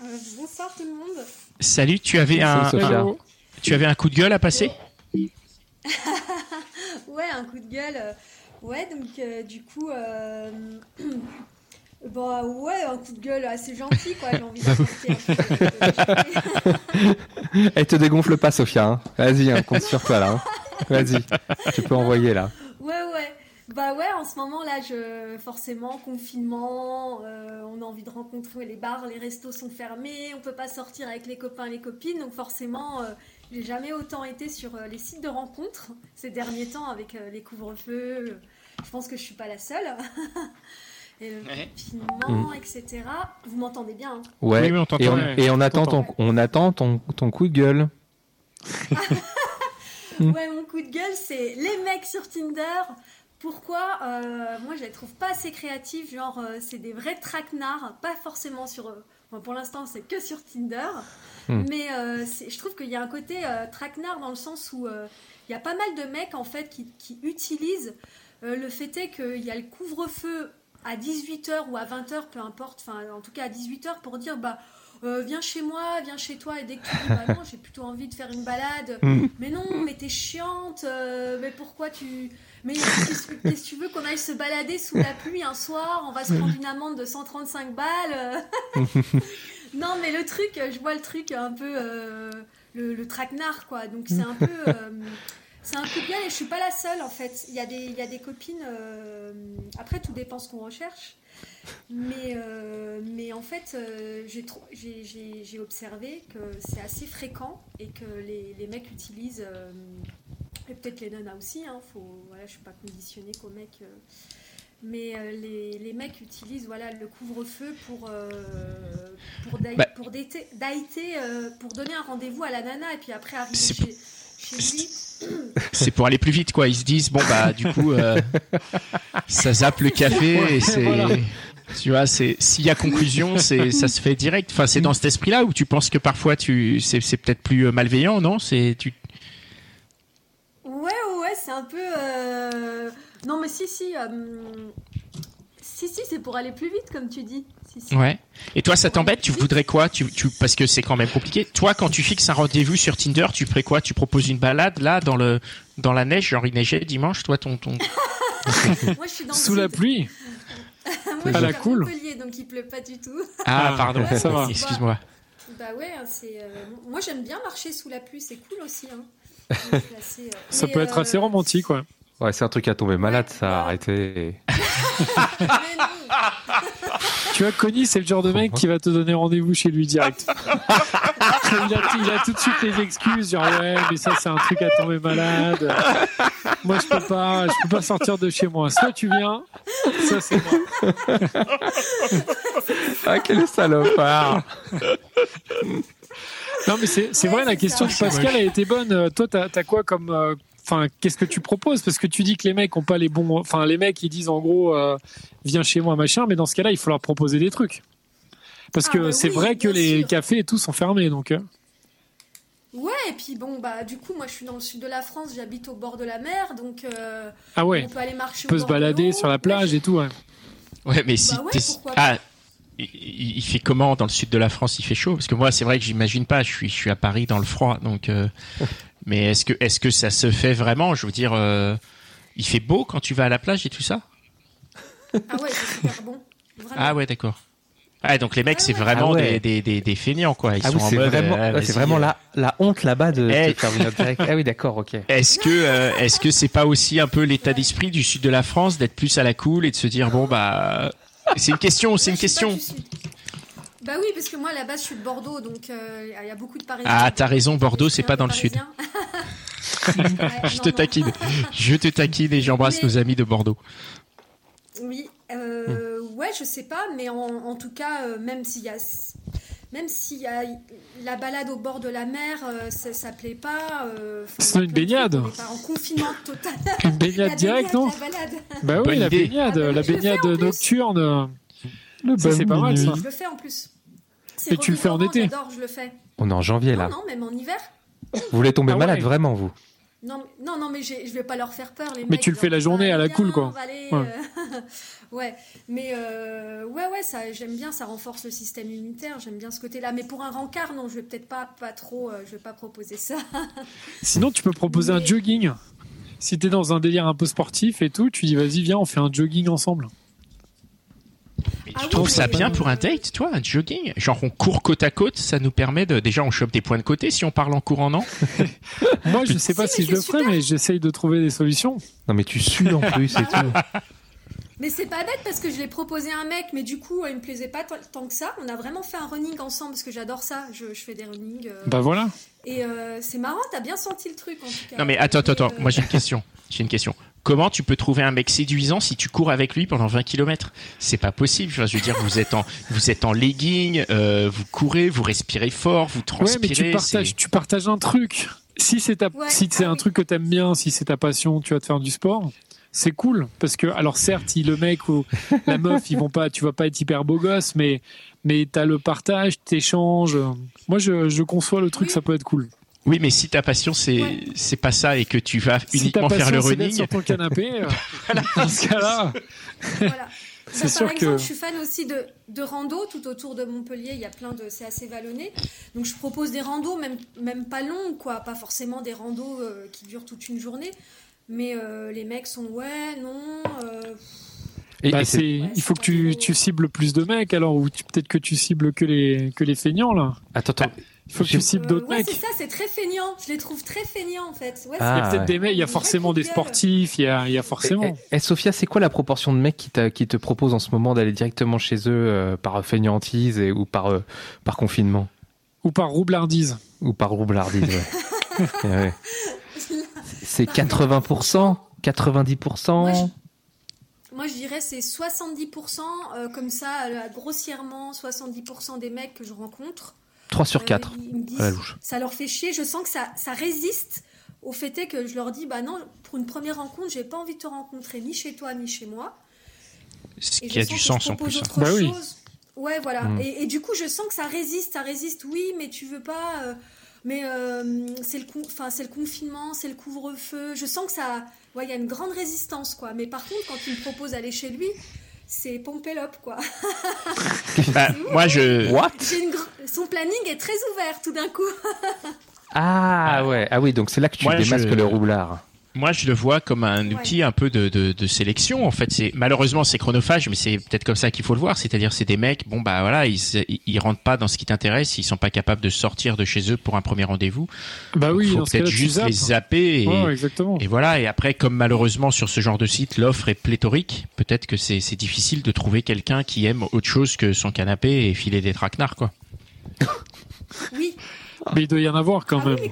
Euh, bonsoir tout le monde. Salut. Tu avais un, Salut, Sophia. un- tu avais un coup de gueule à passer? Ouais, un coup de gueule. euh, Ouais, donc euh, du coup, euh, bah ouais, un coup de gueule assez gentil quoi. J'ai envie de Elle te dégonfle pas, Sophia. hein. Vas-y, hein, compte sur toi là. hein. Vas-y. Tu peux envoyer là. Ouais, ouais. Bah ouais, en ce moment là, je forcément confinement, euh, on a envie de rencontrer les bars, les restos sont fermés, on peut pas sortir avec les copains et les copines, donc forcément, j'ai jamais autant été sur euh, les sites de rencontres ces derniers temps avec euh, les couvre-feux. Je pense que je suis pas la seule. et le Ouais. confinement, etc. Vous m'entendez bien hein Ouais. Oui, oui, on t'entend, et on, et on attend, ton, on attend ton, ton coup de gueule. Mm. Ouais, mon coup de gueule, c'est les mecs sur Tinder. Pourquoi euh, Moi, je les trouve pas assez créatifs. Genre, euh, c'est des vrais traquenards, pas forcément sur euh, Bon, pour l'instant, c'est que sur Tinder. Hmm. Mais euh, je trouve qu'il y a un côté euh, traquenard dans le sens où euh, il y a pas mal de mecs en fait qui, qui utilisent le fait est qu'il y a le couvre-feu à 18h ou à 20h, peu importe, enfin en tout cas à 18h pour dire bah euh, viens chez moi, viens chez toi et dès que tu dis bah non j'ai plutôt envie de faire une balade, Hmm. mais non mais t'es chiante, euh, mais pourquoi tu... Mais qu'est-ce que tu veux qu'on aille se balader sous la pluie un soir, on va se prendre une amende de 135 balles. Non, mais le truc, je vois le truc un peu euh, le, le traquenard, quoi. Donc c'est un peu, c'est un coup de gueule et je suis pas la seule en fait. Il y a des, il y a des copines. euh, après, tout dépend ce qu'on recherche. Mais, euh, mais en fait, euh, j'ai observé que c'est assez fréquent et que les, les mecs utilisent, euh, et peut-être les nanas aussi, hein, faut, voilà, je suis pas conditionnée qu'aux mecs. mais les, les mecs utilisent voilà, le couvre-feu pour, pour, Bah. pour pour donner un rendez-vous à la nana et puis après arriver chez. C'est pour aller plus vite, quoi. Ils se disent, bon, bah, du coup, euh, ça zappe le café et c'est. Voilà. Tu vois, c'est s'il y a conclusion, c'est ça se fait direct. Enfin, c'est dans cet esprit-là où tu penses que parfois tu c'est c'est peut-être plus euh, malveillant, non? C'est tu Ouais, ouais, ouais, c'est un peu. euh, Non, mais si, si. euh, Si, si, c'est pour aller plus vite, comme tu dis. Si, si. ouais. Et toi, ça t'embête Tu voudrais quoi Tu tu parce que c'est quand même compliqué. Toi, quand tu fixes un rendez-vous sur Tinder, tu ferais quoi Tu proposes une balade là dans le dans la neige, genre il neigeait dimanche. Toi, ton ton. Moi, je suis dans Sous la pluie. Moi, À je la suis à cool. Montpellier, donc il pleut pas du tout. Ah, Ah, pardon. ça va. Excuse-moi. Bah ouais, hein, c'est. euh, Moi, j'aime bien marcher sous la pluie, c'est cool aussi. Hein. Donc, assez, euh, Ça mais, peut être assez euh, romantique, ouais. Ouais, c'est un truc à tomber malade, ça. Mais non. Tu vois, Connie, c'est le genre de mec qui va te donner rendez-vous chez lui direct. il, a, il a tout de suite les excuses, genre ouais, mais ça c'est un truc à tomber malade. Moi je peux pas, je peux pas sortir de chez moi. Soit tu viens, ça c'est moi. Ah, quel salopard Non mais c'est vrai, la question ça. de Pascal a été bonne. Euh, Toi, t'as as quoi comme, euh, enfin, qu'est-ce que tu proposes? Parce que tu dis que les mecs ont pas les bons, enfin les mecs ils disent en gros, euh, viens chez moi machin, mais dans ce cas-là, il faut leur proposer des trucs. Parce Ah, que bah c'est oui, vrai que les sûr. cafés et tout sont fermés, donc. euh. Ouais, et puis bon, bah du coup, moi je suis dans le sud de la France, j'habite au bord de la mer, donc euh, Ah ouais. on peut aller marcher On peut au se bord balader sur la plage et tout. Ouais. Ouais, mais si Bah ouais, pourquoi ah, il, fait comment dans le sud de la France? Il fait chaud? Parce que moi, c'est vrai que j'imagine pas. Je suis, je suis à Paris dans le froid, donc. euh, mais est-ce que, est-ce que ça se fait vraiment? Je veux dire, euh, il fait beau quand tu vas à la plage et tout ça? Ah ouais, c'est super bon. Vraiment. Ah ouais, d'accord. Ah donc les mecs, Ouais, c'est vraiment Ah ouais. des, des, des, des feignants quoi. Ils Ah sont oui, en c'est mode. vraiment, euh, ouais, c'est vas-y, vraiment la, la honte là-bas de Eh. te faire venir direct. Ah oui, d'accord, ok. Est-ce que, euh, est-ce que c'est pas aussi un peu l'état d'esprit du sud de la France d'être plus à la cool et de se dire bon bah, c'est une question, c'est une question. Bah oui, parce que moi à la base je suis de Bordeaux, donc euh, il y a beaucoup de Parisiens. Ah, t'as raison, Bordeaux, c'est pas dans le sud. Ouais, Je non, te non. taquine, je te taquine et j'embrasse Mais- nos amis de Bordeaux. Oui, euh, ouais, je sais pas, mais en, en tout cas, euh, même s'il y a, même s'il y a la balade au bord de la mer, euh, ça, ça plaît pas. euh, a une trucs, baignade. On est pas en confinement total. Une baignade direct, non. Bah oui, Bonne la idée. baignade, Ah bah la baignade nocturne. Ça, c'est pas mal ça. Je le fais en plus. Et tu le fais en été J'adore, je le fais. On est en janvier là. Non, non, même en hiver. Vous voulez tomber Ah ouais. malade vraiment, vous Non, mais- non, non, mais je vais pas leur faire peur. Les Mais mecs, tu le fais la journée pas, à la cool, quoi. on va aller, Ouais. euh, ouais, mais euh, ouais, ouais, ça, j'aime bien, ça renforce le système immunitaire. J'aime bien ce côté-là. Mais pour un rencard, non, je vais peut-être pas, pas trop, euh, je vais pas proposer ça. Sinon, tu peux proposer un jogging. Si t'es dans un délire un peu sportif et tout, tu dis vas-y, viens, on fait un jogging ensemble. Mais Ah tu oui, trouves oui, ça bien pour un date, toi, un jogging? Genre on court côte à côte, ça nous permet de déjà on chope des points de côté si on parle en courant, non? Moi, je sais pas Si, je le ferai, mais j'essaye de trouver des solutions. Non, mais tu sues en plus et tout. Mais c'est pas bête parce que je l'ai proposé à un mec, mais du coup, il me plaisait pas tant- que ça. On a vraiment fait un running ensemble parce que j'adore ça. Je, je fais des runnings. euh, Bah voilà. Et euh, c'est marrant, t'as bien senti le truc en tout cas. Non mais attends, attends, attends. euh, Moi j'ai une question. J'ai une question. Comment tu peux trouver un mec séduisant si tu cours avec lui pendant 20 km C'est pas possible. Enfin, je veux dire, vous êtes en, vous êtes en legging, euh, vous courez, vous respirez fort, vous Ouais, transpirez. mais tu partages, tu partages un truc. Si c'est ta, Ouais, si c'est ah un oui. truc que t'aimes bien, si c'est ta passion, tu vas te faire du sport. C'est cool parce que alors certes, le mec ou la meuf, ils vont pas, tu vas pas être hyper beau gosse, mais mais t'as le partage, t'échanges. Moi, je, je conçois le truc, ça peut être cool. Oui, mais si ta passion c'est Ouais. c'est pas ça et que tu vas Si ta uniquement faire le running, sur ton canapé, euh, dans ce cas-là, Voilà. C'est sûr par que- je suis fan aussi de, de rando tout autour de Montpellier. Il y a plein de, c'est assez vallonné. Donc je propose des randos, même même pas longs, quoi. Pas forcément des randos euh, qui durent toute une journée. Mais euh, les mecs sont ouais, non. euh, Et, bah, et c'est- c'est, il faut que tu, tu cibles plus de mecs alors, ou tu- peut-être que tu cibles que les, que les feignants là. Attends, attends. Il faut que tu cibles euh, d'autres ouais, mecs. c'est ça, c'est très feignant. Je les trouve très feignants en fait. Ouais, Il y Ah, a peut-être ouais. des mecs, il y a forcément des sportifs, il y a, il y a Et, forcément. et- et Sophia, c'est quoi la proportion de mecs qui, t'a- qui te proposent en ce moment d'aller directement chez eux euh, par feignantise et, ou par, euh, par confinement? Ou par roublardise. Ou par roublardise ouais. Eh ouais. C'est 80%, 90%. Moi, je- Moi, je dirais c'est 70%, euh, comme ça, euh, grossièrement, 70% des mecs que je rencontre. 3 sur euh, 4. ils me disent, à la louche. ça leur fait chier. Je sens que ça, ça résiste au fait est que je leur dis, bah non, pour une première rencontre, j'ai pas envie de te rencontrer ni chez toi ni chez moi. ce Et qui a du sens en plus. hein. autre Bah oui. chose. Ouais, voilà. Mm. Et, et du coup, je sens que ça résiste, ça résiste. Oui, mais tu veux pas. euh, mais euh, c'est le, con- enfin, c'est le confinement, c'est le couvre-feu. Je sens que ça. Ouais, il y a une grande résistance, quoi. Mais par contre, quand il me propose d'aller chez lui, c'est Pompelope, quoi. Bah, moi je What? J'ai une gr- Son planning est très ouvert tout d'un coup. Ah ouais, ah oui, donc c'est là que tu Moi, démasques je- le roublard. Moi, je le vois comme un Ouais. outil un peu de, de, de sélection. En fait, c'est malheureusement c'est chronophage, mais c'est peut-être comme ça qu'il faut le voir. C'est-à-dire, c'est des mecs, bon bah voilà, ils, ils rentrent pas dans ce qui t'intéresse, ils sont pas capables de sortir de chez eux pour un premier rendez-vous. Bah oui, faut peut-être juste zappes. les zapper et, Ouais, ouais, exactement. et voilà. Et après, comme malheureusement sur ce genre de site, l'offre est pléthorique, peut-être que c'est c'est difficile de trouver quelqu'un qui aime autre chose que son canapé et filer des traquenards, quoi. Oui, Mais il doit y en avoir quand Ah même. oui.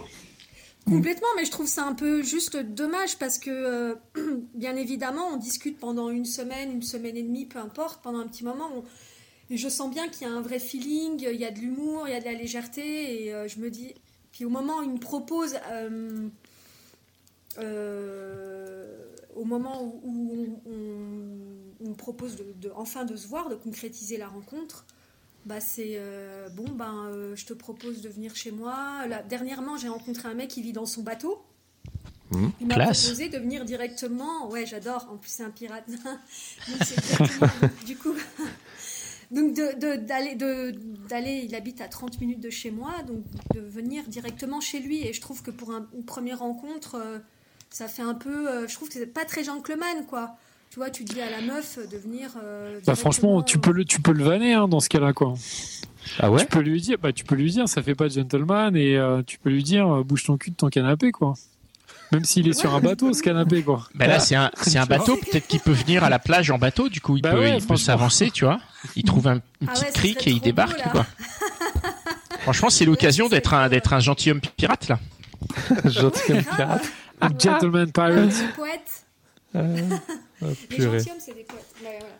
Complètement, mais je trouve ça un peu juste dommage parce que, euh, bien évidemment, on discute pendant une semaine, une semaine et demie, peu importe, pendant un petit moment. et je sens bien qu'il y a un vrai feeling, il y a de l'humour, il y a de la légèreté, et euh, je me dis. Puis au moment où il me propose, euh, au moment où, on, me propose enfin de se voir, de concrétiser la rencontre, bah c'est euh, bon ben euh, je te propose de venir chez moi. Là, dernièrement j'ai rencontré un mec qui vit dans son bateau. Mmh. Il m'a proposé de venir directement. Ouais j'adore. En plus c'est un pirate. Donc du coup. Donc d'aller de, d'aller, il habite à 30 minutes de chez moi, donc de venir directement chez lui. Et je trouve que pour un- une première rencontre, euh, ça fait un peu. je trouve que c'est pas très gentleman, quoi. Tu vois, tu dis à la meuf de venir. euh, Bah franchement, tu peux le, tu peux le vanner hein, dans ce cas-là quoi. Ah ouais Tu peux lui dire, bah tu peux lui dire, ça fait pas de gentleman et euh, tu peux lui dire, euh, bouge ton cul de ton canapé quoi. Même s'il est sur un bateau, ce canapé quoi. Bah là, c'est un, c'est un bateau. Peut-être qu'il peut venir à la plage en bateau. Du coup, il Bah peut, ouais, il peut s'avancer, tu vois. Il trouve un, une Ah petite ouais, crique et il débarque, beau, quoi. Franchement, c'est l'occasion d'être un, d'être un gentilhomme pirate, là. Gentilhomme pirate. Un gentleman pirate. Un poète. Oh, Les gentilshommes, c'est des poètes. Ouais, voilà.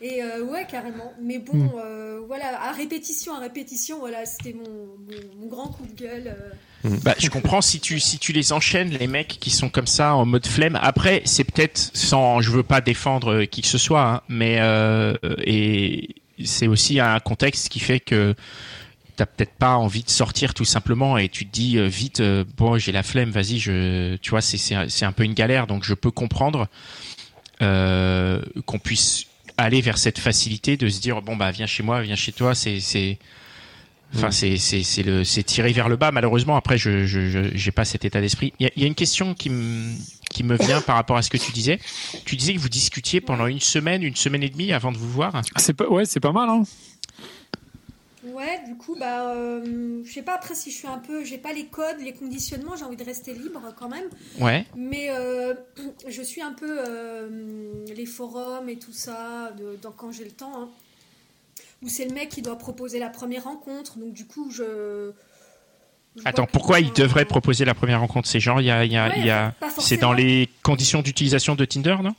Et euh, ouais, carrément. Mais bon, Hmm. euh, voilà, à répétition, à répétition, voilà, c'était mon, mon, mon grand coup de gueule. euh. Bah, je comprends si tu si tu les enchaînes les mecs qui sont comme ça en mode flemme. Après, c'est peut-être sans, je veux pas défendre qui que ce soit, hein, mais euh, et c'est aussi un contexte qui fait que t'as peut-être pas envie de sortir tout simplement et tu te dis euh, vite euh, bon j'ai la flemme vas-y je tu vois c'est c'est un- c'est un peu une galère donc je peux comprendre euh, qu'on puisse aller vers cette facilité de se dire bon bah viens chez moi viens chez toi c'est c'est Enfin, c'est c'est c'est le c'est tiré vers le bas. Malheureusement, après, je je j'ai pas cet état d'esprit. Il y a, y a une question qui me qui me vient par rapport à ce que tu disais. Tu disais que vous discutiez pendant une semaine, une semaine et demie avant de vous voir. C'est pas, ouais, c'est pas mal hein. Ouais, du coup, bah, euh, je sais pas après si je suis un peu, j'ai pas les codes, les conditionnements, j'ai envie de rester libre quand même. Ouais. Mais euh, je suis un peu euh, les forums et tout ça, de, dans- quand j'ai le temps, hein, où c'est le mec qui doit proposer la première rencontre. Donc du coup, je. je Attends, pourquoi il devrait proposer la première rencontre? C'est genre il y a y a Ouais, il y a pas c'est dans les conditions d'utilisation de Tinder, non?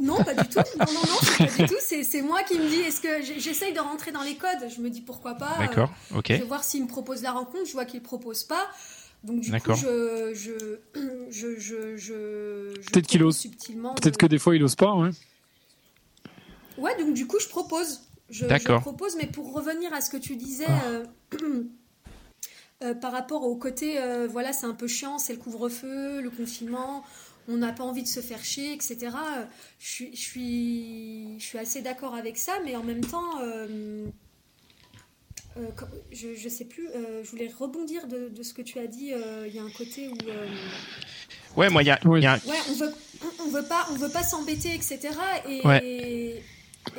Non, pas du tout. Non, non, non, c'est pas du tout. C'est, c'est moi qui me dis, est-ce que j'essaye de rentrer dans les codes? Je me dis pourquoi pas? euh, D'accord. Ok. Je vais voir s'il me propose la rencontre. Je vois qu'il propose pas. Donc du coup, D'accord. je, je, je, je, je, je Peut-être qu'il ose. subtilement. Peut-être de- que des fois il ose pas. Ouais. Ouais, donc du coup, je propose. je, je propose, mais pour revenir à ce que tu disais Ah. euh, euh, par rapport au côté, euh, voilà, c'est un peu chiant, c'est le couvre-feu, le confinement, on n'a pas envie de se faire chier, etc. Euh, Je suis, je suis, je suis assez d'accord avec ça, mais en même temps, euh, euh, je, je sais plus, euh, je voulais rebondir de, de ce que tu as dit. euh, Il y a un côté où. euh, Ouais, moi, il y a, il y a un- Ouais, on veut, on- veut pas, on veut pas s'embêter, etc. Et, Ouais. et,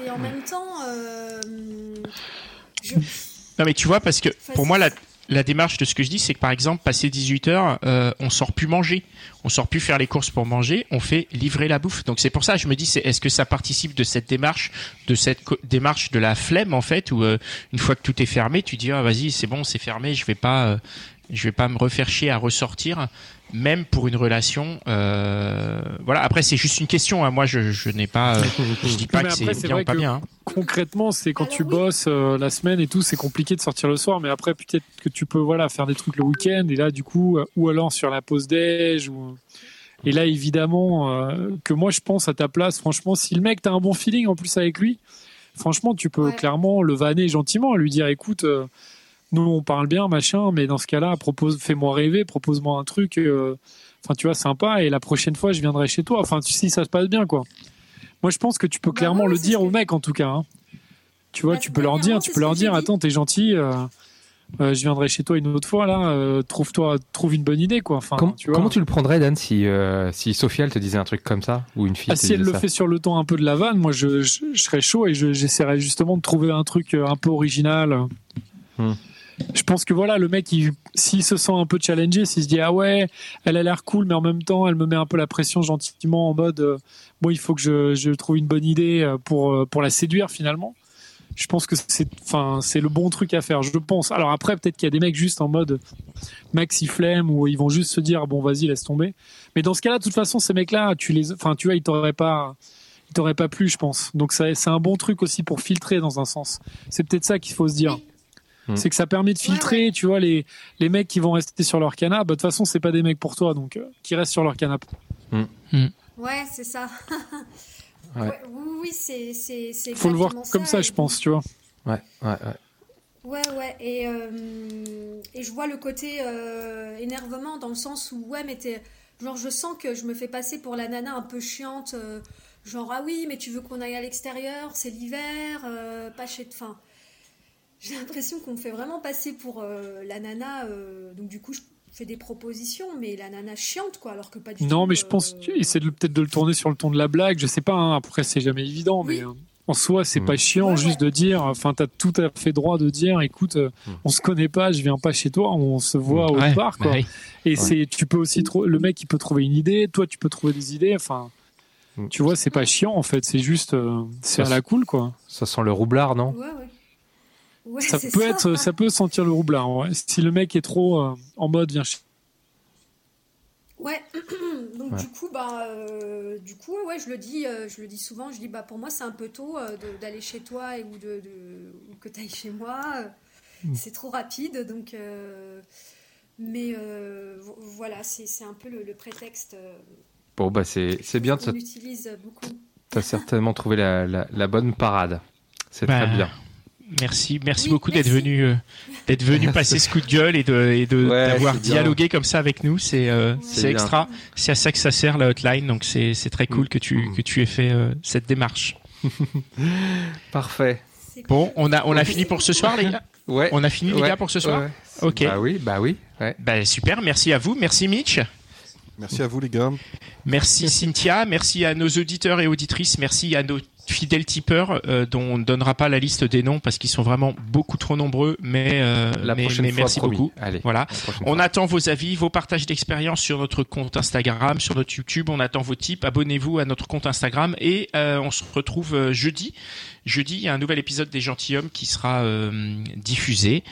et en même temps, euh, je, Non mais tu vois parce que Enfin, pour moi la, la démarche de ce que je dis c'est que par exemple passé 18 heures euh, on sort plus manger, on sort plus faire les courses pour manger, on fait livrer la bouffe. Donc c'est pour ça je me dis est-ce que ça participe de cette démarche de cette démarche de la flemme en fait où euh, une fois que tout est fermé tu dis ah vas-y c'est bon c'est fermé je vais pas euh, je vais pas me refaire chier à ressortir même pour une relation euh, voilà après c'est juste une question hein. moi je, je n'ai pas euh, je dis pas Mais que après, c'est bien ou pas bien hein. concrètement, c'est quand Alors tu oui. bosses euh, la semaine et tout, c'est compliqué de sortir le soir. Mais après, peut-être que tu peux voilà faire des trucs le week-end et là, du coup, euh, ou alors sur la pause déj ou. Et là, évidemment, euh, que moi, je pense à ta place. Franchement, si le mec, t'as un bon feeling en plus avec lui, franchement, tu peux Ouais. clairement le vanner gentiment, lui dire, écoute. Nous, on parle bien, machin, mais dans ce cas-là, propose, fais-moi rêver, propose-moi un truc, euh, enfin, tu vois, sympa, et la prochaine fois, je viendrai chez toi. Enfin, si ça se passe bien, quoi. Moi, je pense que tu peux Bah clairement ouais, le dire aux mecs, en tout cas. hein. Tu vois, Bah, tu peux leur dire, tu peux leur dire, attends, t'es gentil, euh, euh, je viendrai chez toi une autre fois, là, euh, trouve-toi, trouve une bonne idée, quoi. Enfin, Com- tu vois. comment tu le prendrais, Dan, si, euh, si Sophia elle te disait un truc comme ça Ou une fille Ah, si elle le ça fait sur le ton un peu de la vanne, moi je, je, je serais chaud et je- j'essaierais justement de trouver un truc un peu original. Hmm. Je pense que voilà, le mec, il- s'il se sent un peu challengé, s'il se dit ah ouais, elle a l'air cool, mais en même temps, elle me met un peu la pression gentiment en mode euh, bon, il faut que je, trouve une bonne idée euh, pour, euh, pour la séduire finalement. Je pense que c'est enfin le bon truc à faire, je pense. Alors après, peut-être qu'il y a des mecs juste en mode maxi flemme où ils vont juste se dire bon, vas-y, laisse tomber. Mais dans ce cas-là, de toute façon, ces mecs-là, tu les, enfin, tu vois, ils t'auraient pas, pas plu, je pense. Donc c'est un bon truc aussi pour filtrer dans un sens. C'est peut-être ça qu'il faut se dire. Hmm. C'est que ça permet de filtrer, tu vois, les, les mecs qui vont rester sur leur canapé. Bah, de toute façon, c'est pas des mecs pour toi, donc euh, qui restent sur leur canapé. ouais, c'est ça. Ouais. Ouais, oui, oui, c'est c'est c'est Faut le voir comme ça, et je pense, tu vois. Ouais, ouais, ouais. Ouais, ouais, et, euh, et je vois le côté euh, énervement dans le sens où, ouais, mais t'es. Genre, je sens que je me fais passer pour la nana un peu chiante. euh, genre, ah oui, mais tu veux qu'on aille à l'extérieur, c'est l'hiver, euh, pas chez. Enfin, j'ai l'impression qu'on me fait vraiment passer pour euh, la nana. euh, donc, du coup, je fais des propositions, mais la nana chiante, quoi, alors que pas du tout. Non, mais je pense, euh, tu essaie de- peut-être de le tourner sur le ton de la blague. Je sais pas, hein, après, c'est jamais évident, mais euh, en soi, c'est Mm. pas chiant Ouais, juste ouais. de dire, enfin, t'as tout à fait droit de dire, écoute, euh, Mm. on se connaît pas, je viens pas chez toi, on se voit Mm. Ouais, part, quoi. Et c'est, tu peux aussi le mec, il peut trouver une idée, toi, tu peux trouver des idées, enfin, Mm. tu vois, c'est pas chiant, en fait, c'est juste, euh, c'est à Ça, la cool, quoi. Ça sent le roublard, non? Ouais, ouais. Ouais, Ça peut être, ça peut sentir le roublard, ouais. Si le mec est trop euh, en mode, viens chez Ouais, donc Ouais. du coup, bah, euh, du coup, ouais, je le dis, euh, je le dis souvent. Je dis, bah, pour moi, c'est un peu tôt euh, d'aller chez toi et ou de, de- ou que tu ailles chez moi. euh, Mm. C'est trop rapide, donc. euh, mais euh, vo- voilà, c'est un peu le, le prétexte euh, Bon, bah c'est c'est bien, t'as utilise beaucoup. as certainement trouvé la, la, la bonne parade. C'est Bah, très bien. Merci, merci Oui, beaucoup d'être venu, euh, d'être venu passer ce coup de gueule et de, et de Ouais, d'avoir bien. dialogué comme ça avec nous. C'est, euh, C'est c'est bien. extra. C'est à ça que ça sert la hotline. Donc c'est, c'est très cool Mm. que tu, Mm. que tu aies fait euh, cette démarche. Parfait. Bon, on a, on a fini pour ce soir, les gars? Ouais. On a fini, les ouais, gars, pour ce soir? ouais. Ok. Bah oui, bah oui. Ouais. Bah super. Merci à vous. Merci Mitch. Merci à vous, les gars. Merci Cynthia, merci à nos auditeurs et auditrices, merci à nos fidèles tipeurs euh, dont on ne donnera pas la liste des noms parce qu'ils sont vraiment beaucoup trop nombreux, mais, euh, La mais, prochaine mais fois, merci promis. beaucoup. Allez. Voilà. On fois. attend vos avis, vos partages d'expérience sur notre compte Instagram, sur notre YouTube. On attend vos tips. Abonnez-vous à notre compte Instagram et euh, on se retrouve euh, jeudi. Jeudi, il y a un nouvel épisode des Gentilhommes qui sera euh, diffusé.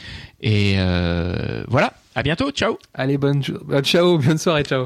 Et euh, voilà. À bientôt. Ciao. Allez, bonne jo- ciao, bonne soirée, ciao.